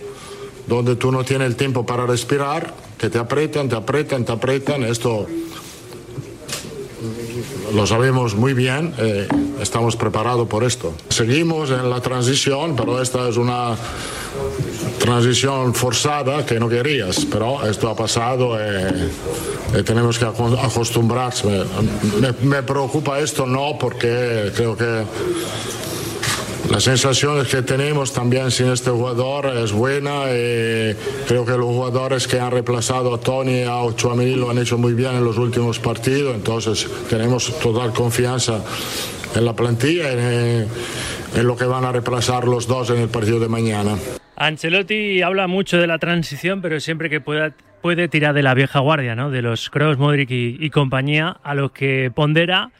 donde tú no tienes el tiempo para respirar, que te apretan, te apretan, te apretan. Esto lo sabemos muy bien, eh, estamos preparados por esto. Seguimos en la transición, pero esta es una transición forzada que no querías, pero esto ha pasado y, y tenemos que acostumbrarse. Me, preocupa esto no porque creo que las sensaciones que tenemos también sin este jugador es buena y creo que los jugadores que han reemplazado a Tony y a Chouameni lo han hecho muy bien en los últimos partidos, entonces tenemos total confianza en la plantilla en, en lo que van a reemplazar los dos en el partido de mañana. Ancelotti habla mucho de la transición, pero siempre que pueda puede tirar de la vieja guardia, ¿no? De los Kroos, Modric y, y, compañía, a los que pondera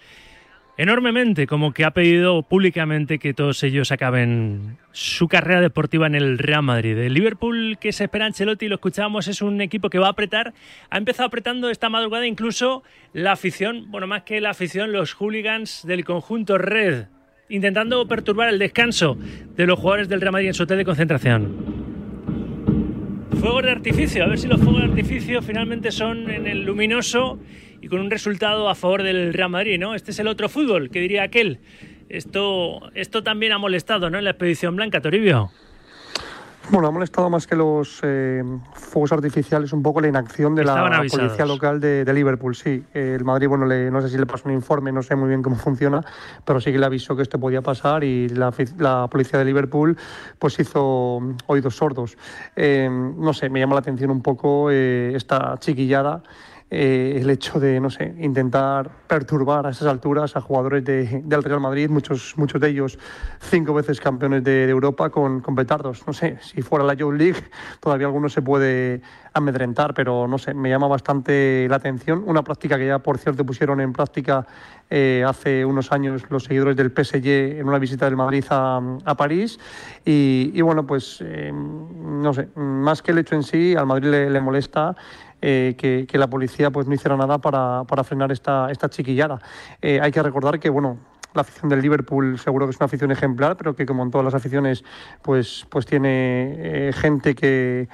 enormemente, como que ha pedido públicamente que todos ellos acaben su carrera deportiva en el Real Madrid. El Liverpool que se espera Ancelotti, lo escuchábamos, es un equipo que va a apretar. Ha empezado apretando esta madrugada incluso la afición, bueno, más que la afición, los hooligans del conjunto Red intentando perturbar el descanso de los jugadores del Real Madrid en su hotel de concentración. Fuegos de artificio, a ver si los fuegos de artificio finalmente son en el luminoso y con un resultado a favor del Real Madrid, ¿no? Este es el otro fútbol, que diría aquel. Esto, esto también ha molestado, ¿no? En la expedición blanca, Toribio. Bueno, ha molestado más que los eh, fuegos artificiales un poco la inacción de Estaban la avisados. policía local de, de Liverpool. Sí, eh, el Madrid, bueno, le, no sé si le pasó un informe, no sé muy bien cómo funciona, pero sí que le avisó que esto podía pasar y la, la policía de Liverpool pues hizo oídos sordos. Eh, no sé, me llama la atención un poco eh, esta chiquillada. Eh, el hecho de, no sé, intentar perturbar a esas alturas a jugadores de, del Real Madrid, muchos, muchos de ellos cinco veces campeones de, de Europa con, con, petardos. No sé, si fuera la Youth League todavía alguno se puede amedrentar, pero no sé, me llama bastante la atención. Una práctica que ya, por cierto, pusieron en práctica eh, hace unos años los seguidores del PSG en una visita del Madrid a, a París. Y, y, bueno, pues eh, no sé, más que el hecho en sí, al Madrid le, le molesta. Eh, que, la policía pues no hiciera nada para, para frenar esta, esta chiquillada. Eh, hay que recordar que, bueno, la afición del Liverpool seguro que es una afición ejemplar, pero que como en todas las aficiones, pues, pues tiene eh, gente que,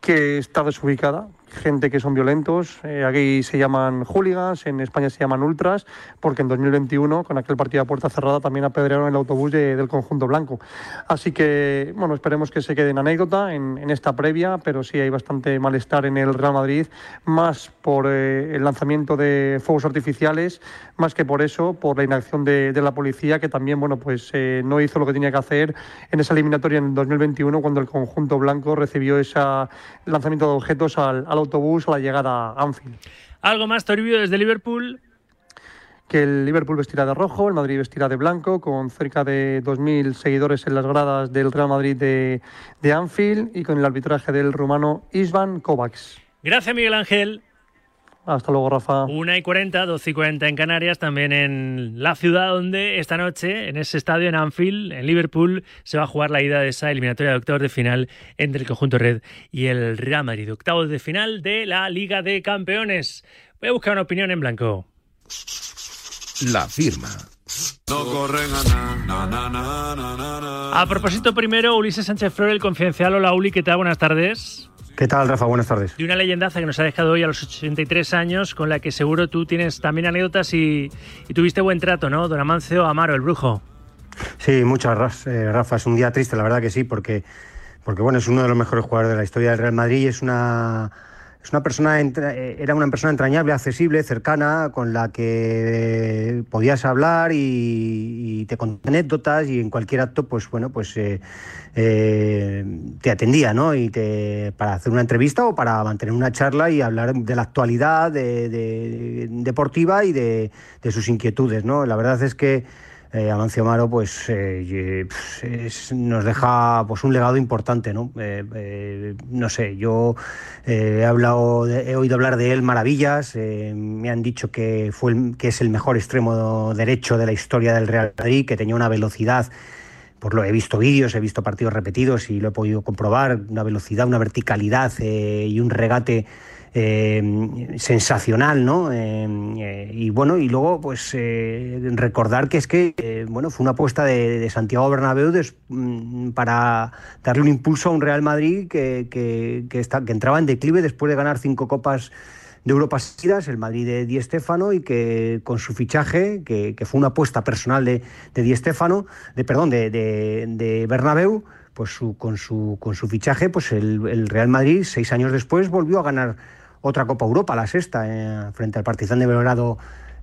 que está desubicada, gente que son violentos. Eh, aquí se llaman hooligans, en España se llaman ultras, porque en 2021, con aquel partido a puerta cerrada, también apedrearon el autobús de, del conjunto blanco. Así que, bueno, esperemos que se quede en anécdota en, en, esta previa, pero sí hay bastante malestar en el Real Madrid, más por eh, el lanzamiento de fuegos artificiales, más que por eso, por la inacción de, de la policía, que también, bueno, pues eh, no hizo lo que tenía que hacer en esa eliminatoria en 2021, cuando el conjunto blanco recibió ese lanzamiento de objetos al, al autobús a la llegada a Anfield. Algo más, Toribio, desde Liverpool. que el Liverpool vestirá de rojo, el Madrid vestirá de blanco, con cerca de 2.000 seguidores en las gradas del Real Madrid de, de Anfield y con el arbitraje del rumano Isvan Kovacs. Gracias, Miguel Ángel. Hasta luego, Rafa. 1 y 40, 12 y 40 en Canarias, también en la ciudad donde esta noche, en ese estadio en Anfield, en Liverpool, se va a jugar la ida de esa eliminatoria de octavos de final entre el conjunto Red y el Real Madrid. Octavos de final de la Liga de Campeones. Voy a buscar una opinión en blanco. La firma. No corren a na, na, na, na, na, na, na. A propósito, primero, Ulises Sánchez Flor, el confidencial. Hola, Uli, ¿qué tal? Buenas tardes. ¿Qué tal, Rafa? Buenas tardes. De una leyendaza que nos ha dejado hoy a los 83 años, con la que seguro tú tienes también anécdotas y, y tuviste buen trato, ¿no? Don Amancio Amaro, el brujo. Sí, muchas eh, Rafa. Es un día triste, la verdad que sí, porque, porque bueno, es uno de los mejores jugadores de la historia del Real Madrid y es una, es una persona, eh, era una persona entrañable, accesible, cercana, con la que eh, podías hablar y, te contaba anécdotas y en cualquier acto, pues bueno, pues eh, te atendía, ¿no? Y te, para hacer una entrevista o para mantener una charla y hablar de la actualidad de- deportiva y de, de sus inquietudes, ¿no? La verdad es que eh, Amancio Amaro pues eh, pf, es- nos deja pues un legado importante no Eh, eh, no sé yo eh, he hablado de- he oído hablar de él maravillas eh, me han dicho que fue el- que es el mejor extremo derecho de la historia del Real Madrid que tenía una velocidad pues lo he visto vídeos, he visto partidos repetidos y lo he podido comprobar, una velocidad, una verticalidad eh, y un regate eh, sensacional, ¿no? Eh, eh, y bueno, y luego pues recordar que es que bueno fue una apuesta de, Santiago Bernabéu mm, para darle un impulso a un Real Madrid que, que, está, que entraba en declive después de ganar cinco copas de Europa seguidas, el Madrid de Di Stéfano, y que con su fichaje, que, fue una apuesta personal de, Di Stéfano, de, perdón, de, de, Bernabéu, pues su, con, su, con su fichaje, pues el Real Madrid, seis años después, volvió a ganar otra Copa Europa, la sexta, eh, frente al Partizan de Belgrado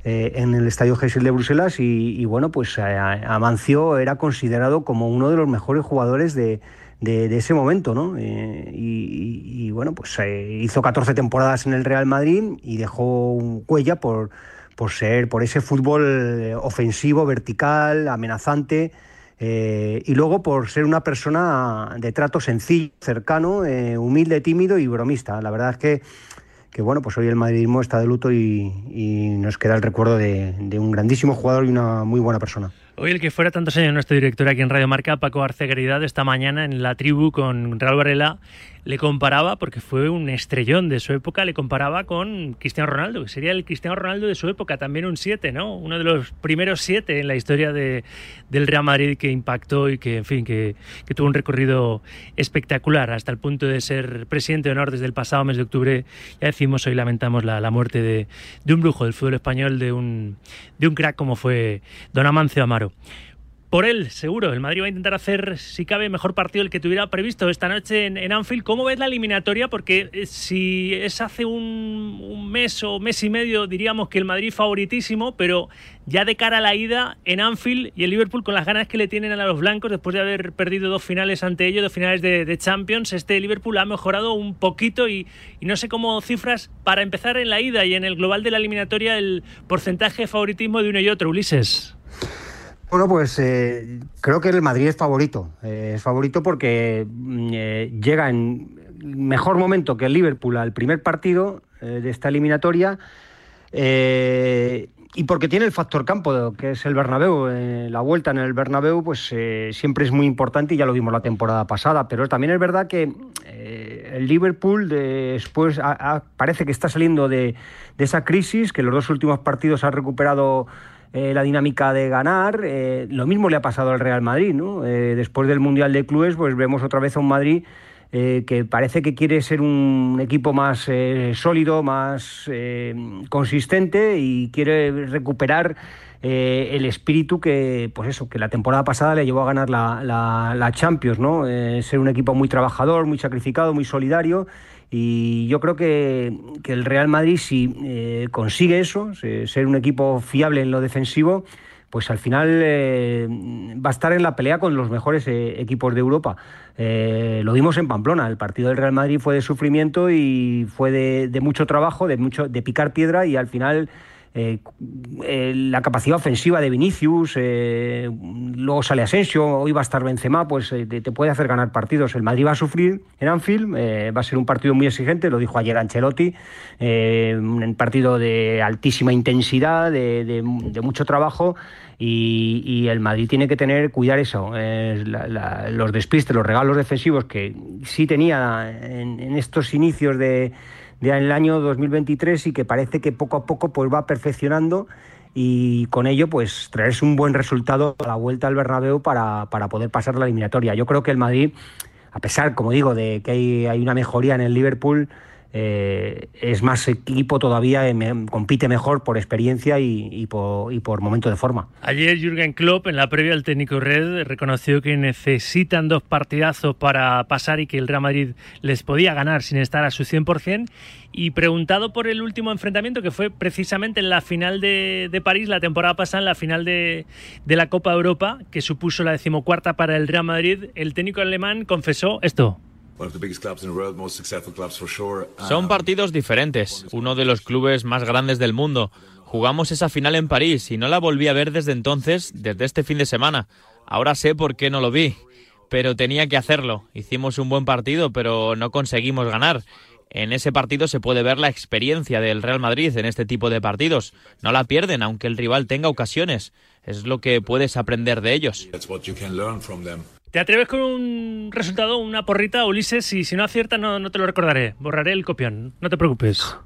eh, en el Estadio Gesell de Bruselas, y, bueno, pues eh, Amancio era considerado como uno de los mejores jugadores de, ese momento, ¿no? Y, bueno, pues eh, hizo 14 temporadas en el Real Madrid y dejó un huella por, por ser, por ese fútbol ofensivo, vertical, amenazante. y luego por ser una persona de trato sencillo, cercano, humilde, tímido y bromista. La verdad es que, que bueno, pues hoy el madridismo está de luto y, nos queda el recuerdo de, un grandísimo jugador y una muy buena persona. Hoy el que fuera tantos años nuestro director aquí en Radio Marca, Paco Arcegaridad, esta mañana en la tribu con Raúl Varela, le comparaba, porque fue un estrellón de su época, le comparaba con Cristiano Ronaldo, que sería el Cristiano Ronaldo de su época, también un 7, ¿no? Uno de los primeros 7 en la historia de, del Real Madrid que impactó y que, en fin, que, tuvo un recorrido espectacular hasta el punto de ser presidente de honor desde el pasado mes de octubre. Ya decimos, hoy lamentamos la, muerte de, un brujo del fútbol español, de un crack como fue Don Amancio Amaro. Por él, seguro, el Madrid va a intentar hacer, si cabe, mejor partido el que tuviera previsto esta noche en, Anfield. ¿Cómo ves la eliminatoria? Porque eh, si es hace un, un mes o mes y medio, diríamos que el Madrid favoritísimo, pero ya de cara a la ida en Anfield y el Liverpool con las ganas que le tienen a los blancos después de haber perdido dos finales ante ellos, dos finales de, de Champions, este Liverpool ha mejorado un poquito y, y no sé cómo cifras para empezar en la ida y en el global de la eliminatoria el porcentaje de favoritismo de uno y otro, Ulises. Bueno, pues eh, creo que el Madrid es favorito. Eh, es favorito porque mm, eh, llega en mejor momento que el Liverpool al primer partido eh, de esta eliminatoria y porque tiene el factor campo, que es el Bernabéu. La vuelta en el Bernabéu pues eh, siempre es muy importante y ya lo vimos la temporada pasada. Pero también es verdad que el Liverpool después ha- parece que está saliendo de, de esa crisis, que los dos últimos partidos ha recuperado eh, la dinámica de ganar. eh, lo mismo le ha pasado al Real Madrid, ¿no? Eh, después del Mundial de Clubes, pues vemos otra vez a un Madrid que parece que quiere ser un equipo más sólido, más consistente y quiere recuperar el espíritu que, pues eso, que la temporada pasada le llevó a ganar la, la- Champions, ¿no? Ser un equipo muy trabajador, muy sacrificado, muy solidario. Y yo creo que, que el Real Madrid, si eh, consigue eso, se- ser un equipo fiable en lo defensivo, pues al final eh, va a estar en la pelea con los mejores eh, equipos de Europa. Lo vimos en Pamplona, el partido del Real Madrid fue de sufrimiento y fue de, de mucho trabajo, de mucho de picar piedra y al final eh, eh, la capacidad ofensiva de Vinicius, eh, luego sale Asensio, hoy va a estar Benzema, pues te, puede hacer ganar partidos. El Madrid va a sufrir en Anfield, va a ser un partido muy exigente, lo dijo ayer Ancelotti, un partido de altísima intensidad, de, mucho trabajo. Y, el Madrid tiene que tener, cuidar eso, los despistes, los regalos defensivos que sí tenía en, en estos inicios de, del año 2023 y que parece que poco a poco pues va perfeccionando y con ello pues traerse un buen resultado a la vuelta al Bernabéu para, para poder pasar la eliminatoria. Yo creo que el Madrid, a pesar, como digo, de que hay, hay una mejoría en el Liverpool, eh, es más equipo todavía, eh, compite mejor por experiencia y, por, momento de forma. Ayer Jürgen Klopp, en la previa al técnico Red, reconoció que necesitan dos partidazos para pasar y que el Real Madrid les podía ganar sin estar a su 100%. Y preguntado por el último enfrentamiento, que fue precisamente en la final de, de París, la temporada pasada, en la final de, de la Copa Europa, que supuso la decimocuarta para el Real Madrid, el técnico alemán confesó esto. One of the biggest clubs in the world, most successful clubs for sure. Son partidos diferentes, uno de los clubes más grandes del mundo. Jugamos esa final en París y no la volví a ver desde entonces, desde este fin de semana. Ahora sé por qué no lo vi, pero tenía que hacerlo. Hicimos un buen partido, pero no conseguimos ganar. En ese partido se puede ver la experiencia del Real Madrid en este tipo de partidos. No la pierden, aunque el rival tenga ocasiones. Es lo que puedes aprender de ellos. That's what you can learn from them. ¿Te atreves con un resultado, una porrita, Ulises? Y si no acierta, no, no te lo recordaré. Borraré el copión. No te preocupes.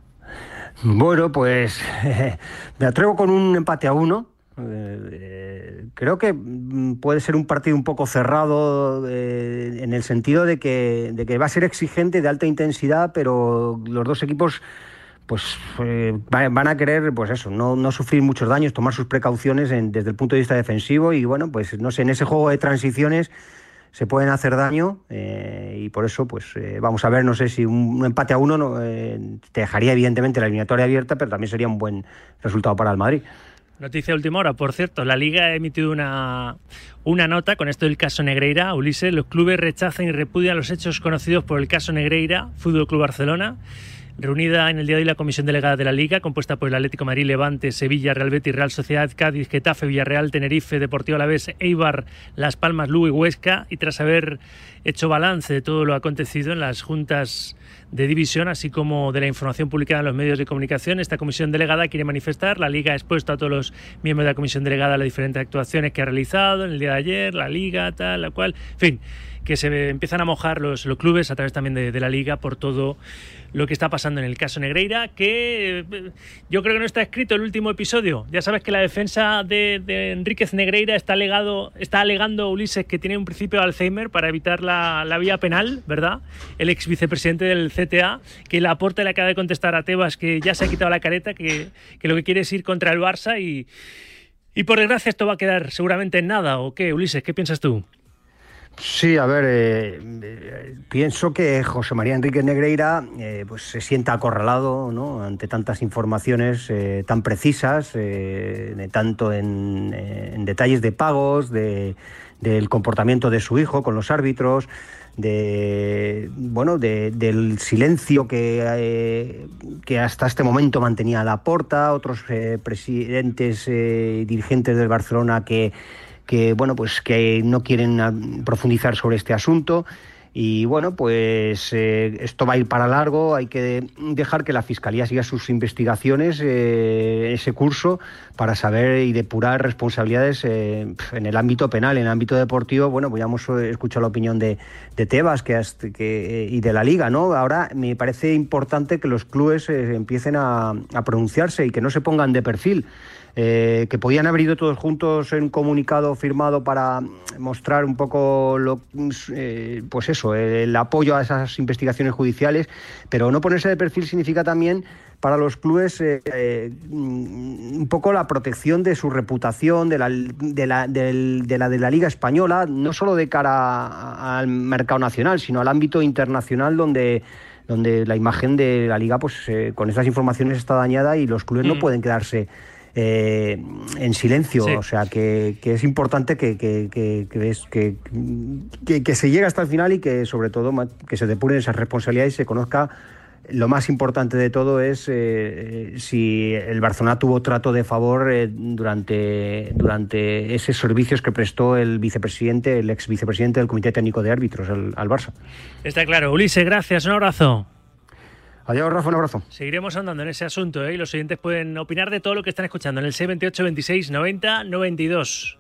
Bueno, pues me atrevo con un empate a uno. Eh, creo que mm, puede ser un partido un poco cerrado eh, en el sentido de que, de que va a ser exigente, de alta intensidad, pero los dos equipos pues eh, va- van a querer pues eso no, no sufrir muchos daños tomar sus precauciones desde el punto de vista defensivo y bueno pues no sé en ese juego de transiciones se pueden hacer daño eh, y por eso pues eh, vamos a ver no sé si un, empate a uno no, te dejaría evidentemente la eliminatoria abierta pero también sería un buen resultado para el Madrid Noticia de última hora, por cierto, la Liga ha emitido una, una nota con esto del caso Negreira. Ulises, los clubes rechazan y repudian los hechos conocidos por el caso Negreira, Fútbol Club Barcelona. Reunida en el día de hoy la comisión delegada de la Liga, compuesta por el Atlético Madrid, Levante, Sevilla, Real Betis, Real Sociedad, Cádiz, Getafe, Villarreal, Tenerife, Deportivo Alavés, Eibar, Las Palmas, Lugo y Huesca, y tras haber hecho balance de todo lo acontecido en las juntas de división, así como de la información publicada en los medios de comunicación, esta comisión delegada quiere manifestar, la Liga ha expuesto a todos los miembros de la comisión delegada las diferentes actuaciones que ha realizado en el día de ayer, la Liga, tal, la cual, en fin, que se empiezan a mojar los, los clubes a través también de, la Liga por todo lo que está pasando en el caso Negreira, que eh, yo creo que no está escrito el último episodio. Ya sabes que la defensa de, de Enríquez Negreira está, alegado, está alegando Ulises que tiene un principio de Alzheimer para evitar la, la vía penal, ¿verdad? El ex vicepresidente del CTA, que la aporta le acaba de contestar a Tebas que ya se ha quitado la careta, que, que lo que quiere es ir contra el Barça y, y por desgracia esto va a quedar seguramente en nada. ¿O qué, Ulises? ¿Qué piensas tú? Sí, a ver, eh, eh, pienso que José María Enrique Negreira eh, pues se sienta acorralado ¿no? ante tantas informaciones tan precisas, de tanto en, en detalles de pagos, de, del comportamiento de su hijo con los árbitros, de bueno, de- del silencio que, que hasta este momento mantenía la porta, otros presidentes y dirigentes del Barcelona que que bueno pues que no quieren ah, profundizar sobre este asunto. Y bueno pues eh, esto va a ir para largo. Hay que dejar que la fiscalía siga sus investigaciones eh, ese curso para saber y depurar responsabilidades eh, en el ámbito penal en el ámbito deportivo. Bueno pues ya hemos escuchado la opinión de, de Tebas que, que, y de la liga no ahora me parece importante que los clubes empiecen a pronunciarse y que no se pongan de perfil eh, que podían haber ido todos juntos en un comunicado firmado para mostrar un poco lo, eh, pues eso, el apoyo a esas investigaciones judiciales, pero no ponerse de perfil significa también para los clubes eh, eh, un poco la protección de su reputación, de la de la, de la de la Liga Española, no solo de cara al mercado nacional, sino al ámbito internacional donde donde la imagen de la liga pues eh, con esas informaciones está dañada y los clubes no Mm. pueden quedarse eh, en silencio. Sí. O sea, que, que es importante que, que, que, es- se llegue hasta el final y que, sobre todo, que se depuren esas responsabilidades y se conozca. Lo más importante de todo es eh, si el Barcelona tuvo trato de favor eh, durante, durante esos servicios que prestó el vicepresidente, el ex vicepresidente del Comité Técnico de Árbitros al Barça. Está claro. Ulises, gracias. Un abrazo. Adiós, Rafa, un abrazo. Seguiremos andando en ese asunto ¿eh? y los oyentes pueden opinar de todo lo que están escuchando en el 628 26 90 92.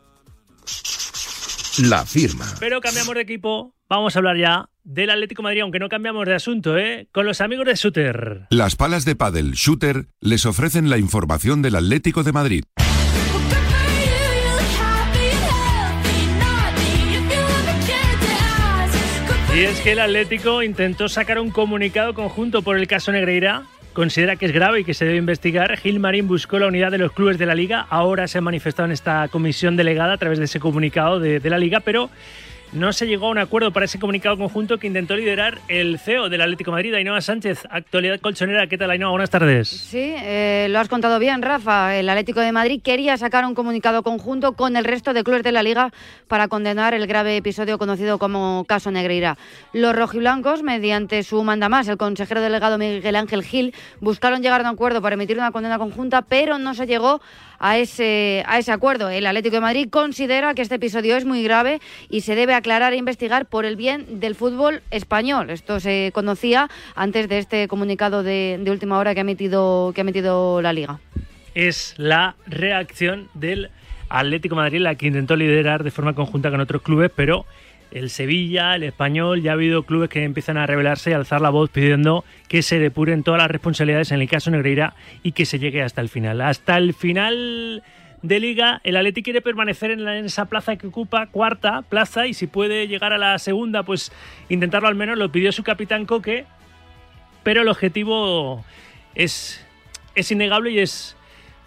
La firma. Pero cambiamos de equipo. Vamos a hablar ya del Atlético de Madrid, aunque no cambiamos de asunto, ¿eh? Con los amigos de Suter. Las palas de pádel Shooter les ofrecen la información del Atlético de Madrid. Y es que el Atlético intentó sacar un comunicado conjunto por el caso Negreira. Considera que es grave y que se debe investigar. Gil Marín buscó la unidad de los clubes de la liga. Ahora se ha manifestado en esta comisión delegada a través de ese comunicado de, de la liga, pero no se llegó a un acuerdo para ese comunicado conjunto que intentó liderar el CEO del Atlético de Madrid, Ainhoa Sánchez, actualidad colchonera. ¿Qué tal, Ainhoa? Buenas tardes. Sí, eh, lo has contado bien, Rafa. El Atlético de Madrid quería sacar un comunicado conjunto con el resto de clubes de la liga para condenar el grave episodio conocido como caso Negreira. Los rojiblancos, mediante su mandamás, el consejero delegado Miguel Ángel Gil, buscaron llegar a un acuerdo para emitir una condena conjunta, pero no se llegó ese, a ese acuerdo. El Atlético de Madrid considera que este episodio es muy grave y se debe aclarar e investigar por el bien del fútbol español. Esto se conocía antes de este comunicado de, de última hora que ha emitido, que ha emitido la Liga. es la reacción del Atlético de Madrid, la que intentó liderar de forma conjunta con otros clubes, pero el Sevilla, el Español, ya ha habido clubes que empiezan a rebelarse y alzar la voz pidiendo que se depuren todas las responsabilidades en el caso Negreira y que se llegue hasta el final. Hasta el final de liga, el Atlético quiere permanecer en, en esa plaza que ocupa, cuarta plaza, y si puede llegar a la segunda, pues intentarlo al menos, lo pidió su capitán Coque, pero el objetivo es, es innegable y es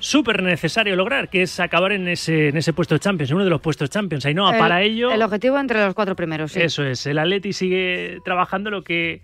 súper necesario lograr, que es acabar en ese, en ese puesto de Champions, en uno de los puestos Champions. Ahí no, El- para ello, El objetivo entre los cuatro primeros, sí. eso es, el Atleti sigue trabajando lo que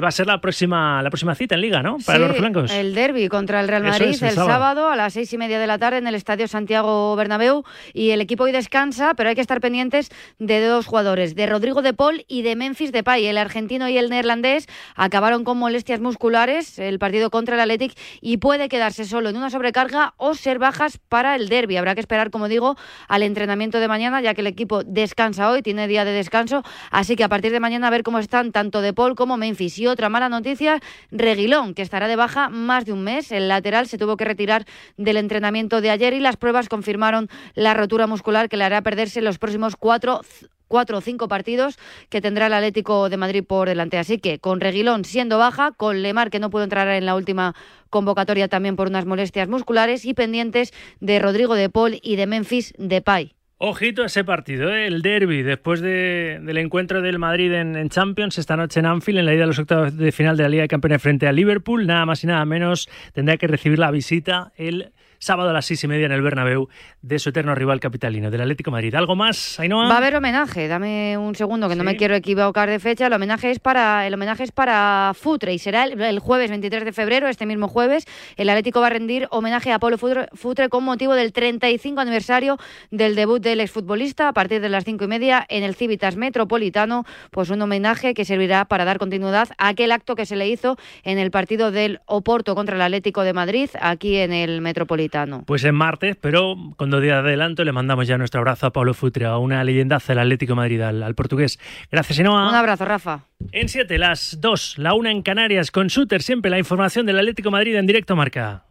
va a ser la próxima, la próxima cita en Liga, ¿no? Para Sí, los blancos. El derby contra el Real Madrid es, el el sábado. sábado. a las seis y media de la tarde en el Estadio Santiago Bernabéu y el equipo hoy descansa, pero hay que estar pendientes de dos jugadores, de Rodrigo de Paul y de Memphis Depay. El argentino y el neerlandés acabaron con molestias musculares el partido contra el Athletic y puede quedarse solo en una sobrecarga o ser bajas para el derby. Habrá que esperar, como digo, al entrenamiento de mañana, ya que el equipo descansa hoy, tiene día de descanso, así que a partir de mañana a ver cómo están tanto de Paul como Memphis. Y otra mala noticia, Reguilón, que estará de baja más de un mes. El lateral se tuvo que retirar del entrenamiento de ayer y las pruebas confirmaron la rotura muscular que le hará perderse los próximos cuatro cuatro o cinco partidos que tendrá el Atlético de Madrid por delante. Así que con Reguilón siendo baja, con Lemar que no pudo entrar en la última convocatoria también por unas molestias musculares y pendientes de Rodrigo de Paul y de Memphis Depay. Ojito a ese partido, ¿eh? el derby, después de- del encuentro del Madrid en, en Champions, esta noche en Anfield, en la ida de los octavos de final de la Liga de Campeones frente a Liverpool, nada más y nada menos, tendrá que recibir la visita el sábado a las seis y media en el Bernabéu de su eterno rival capitalino, del Atlético de Madrid. ¿Algo más, Ainhoa? Va a haber homenaje, dame un segundo que no me quiero equivocar de fecha. El homenaje es para el homenaje es para Futre y será el, el jueves 23 de febrero, este mismo jueves. El Atlético va a rendir homenaje a Pablo Futre, Futre con motivo del 35 aniversario del debut del exfutbolista a partir de las cinco y media en el Civitas Metropolitano. Pues un homenaje que servirá para dar continuidad a aquel acto que se le hizo en el partido del Oporto contra el Atlético de Madrid aquí en el Metropolitano. Pues en martes, pero con dos días de adelanto, le mandamos ya nuestro abrazo a Pablo Futre, a una leyendaza del Atlético de Madrid, al, al portugués. Gracias, Ainhoa. Un abrazo, Rafa. En 7, las 2, la 1 en Canarias, con Shooter, siempre la información del Atlético de Madrid en directo marca.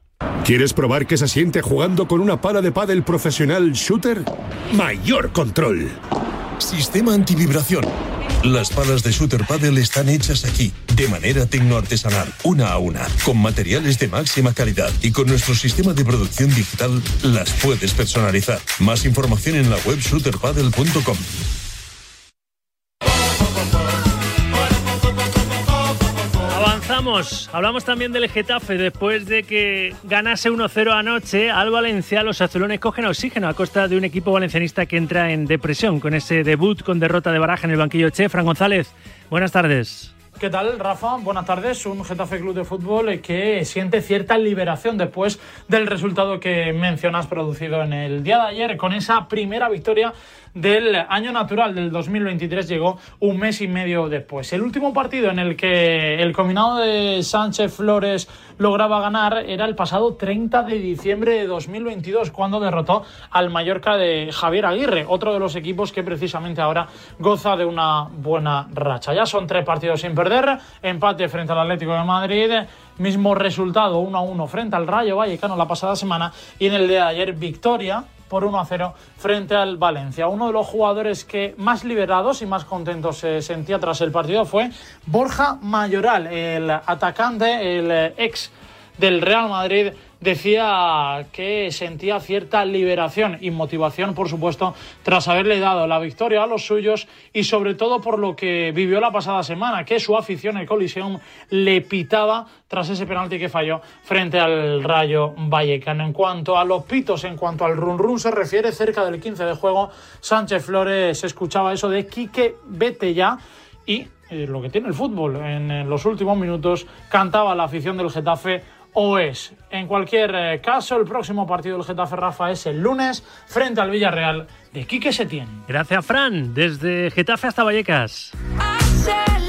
¿Quieres probar qué se siente jugando con una pala de pádel profesional shooter? Mayor control. Sistema antivibración. Las palas de Shooter Paddle están hechas aquí, de manera tecnoartesanal, una a una, con materiales de máxima calidad y con nuestro sistema de producción digital las puedes personalizar. Más información en la web shooterpaddle.com. Hablamos también del Getafe después de que ganase 1-0 anoche al Valencia. Los azulones cogen oxígeno a costa de un equipo valencianista que entra en depresión con ese debut con derrota de Baraja en el banquillo Che. Fran González, buenas tardes. ¿Qué tal, Rafa? Buenas tardes. Un Getafe Club de Fútbol que siente cierta liberación después del resultado que mencionas producido en el día de ayer con esa primera victoria del año natural del 2023 llegó un mes y medio después. El último partido en el que el combinado de Sánchez Flores lograba ganar era el pasado 30 de diciembre de 2022 cuando derrotó al Mallorca de Javier Aguirre, otro de los equipos que precisamente ahora goza de una buena racha. Ya son tres partidos sin perder, empate frente al Atlético de Madrid, mismo resultado 1 a 1 frente al Rayo Vallecano la pasada semana y en el de ayer victoria por 1 a 0 frente al Valencia. Uno de los jugadores que más liberados y más contentos se sentía tras el partido fue Borja Mayoral, el atacante, el ex del Real Madrid decía que sentía cierta liberación y motivación, por supuesto, tras haberle dado la victoria a los suyos y sobre todo por lo que vivió la pasada semana, que su afición en colisión le pitaba tras ese penalti que falló frente al Rayo Vallecano. En cuanto a los pitos, en cuanto al run run se refiere, cerca del 15 de juego, Sánchez Flores escuchaba eso de Quique, vete ya y eh, lo que tiene el fútbol. En, en los últimos minutos cantaba la afición del Getafe o es. En cualquier eh, caso, el próximo partido del Getafe Rafa es el lunes frente al Villarreal de Quique Setién. Gracias, Fran. Desde Getafe hasta Vallecas.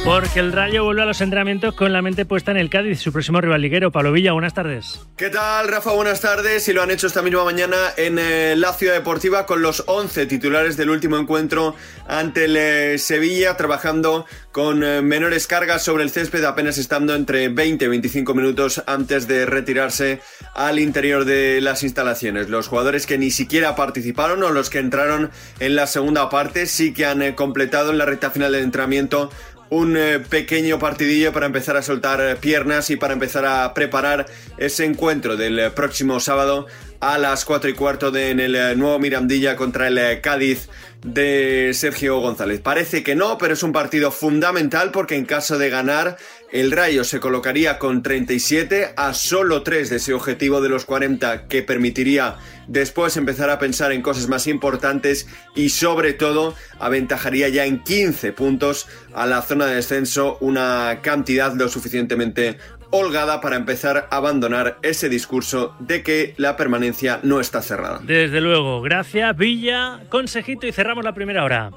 Porque el Rayo vuelve a los entrenamientos con la mente puesta en el Cádiz, su próximo rival liguero. Pablo Villa, buenas tardes. ¿Qué tal, Rafa? Buenas tardes. Y lo han hecho esta misma mañana en eh, la Ciudad Deportiva con los 11 titulares del último encuentro ante el eh, Sevilla, trabajando con eh, menores cargas sobre el césped, apenas estando entre 20 y 25 minutos antes de retirarse al interior de las instalaciones. Los jugadores que ni siquiera participaron o los que entraron en la segunda parte sí que han completado en la recta final del entrenamiento un eh, pequeño partidillo para empezar a soltar piernas y para empezar a preparar ese encuentro del eh, próximo sábado a las 4 y cuarto de, en el eh, nuevo Mirandilla contra el Cádiz de Sergio González. Parece que no, pero es un partido fundamental porque en caso de ganar, el Rayo se colocaría con 37 a solo 3 de ese objetivo de los 40 que permitiría después empezar a pensar en cosas más importantes y sobre todo aventajaría ya en 15 puntos a la zona de descenso una cantidad lo suficientemente holgada para empezar a abandonar ese discurso de que la permanencia no está cerrada. Desde luego, gracias, Villa, consejito y cerramos la primera hora.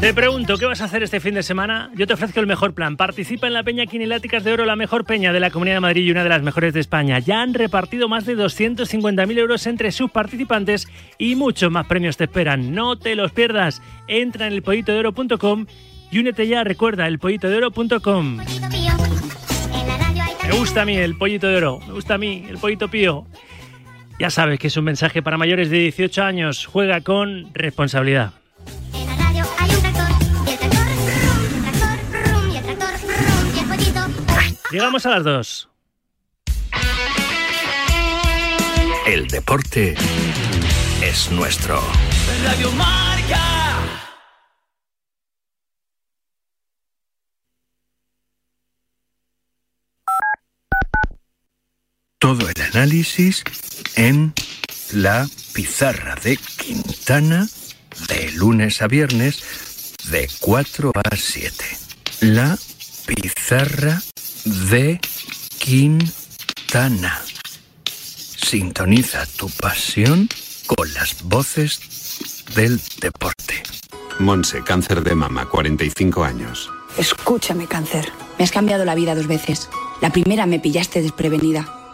Te pregunto, ¿qué vas a hacer este fin de semana? Yo te ofrezco el mejor plan. Participa en la Peña Quiniláticas de Oro, la mejor peña de la Comunidad de Madrid y una de las mejores de España. Ya han repartido más de 250.000 euros entre sus participantes y muchos más premios te esperan. No te los pierdas. Entra en elpollitodeoro.com y únete ya. Recuerda, elpollitodeoro.com. Me gusta a mí el pollito de oro. Me gusta a mí el pollito pío. Ya sabes que es un mensaje para mayores de 18 años. Juega con responsabilidad. Llegamos a las dos. El deporte es nuestro. Radio Marca. Todo el análisis en la pizarra de Quintana de lunes a viernes de 4 a 7. La pizarra de Quintana. Sintoniza tu pasión con las voces del deporte. Monse, cáncer de mama, 45 años. Escúchame, cáncer. Me has cambiado la vida dos veces. La primera me pillaste desprevenida,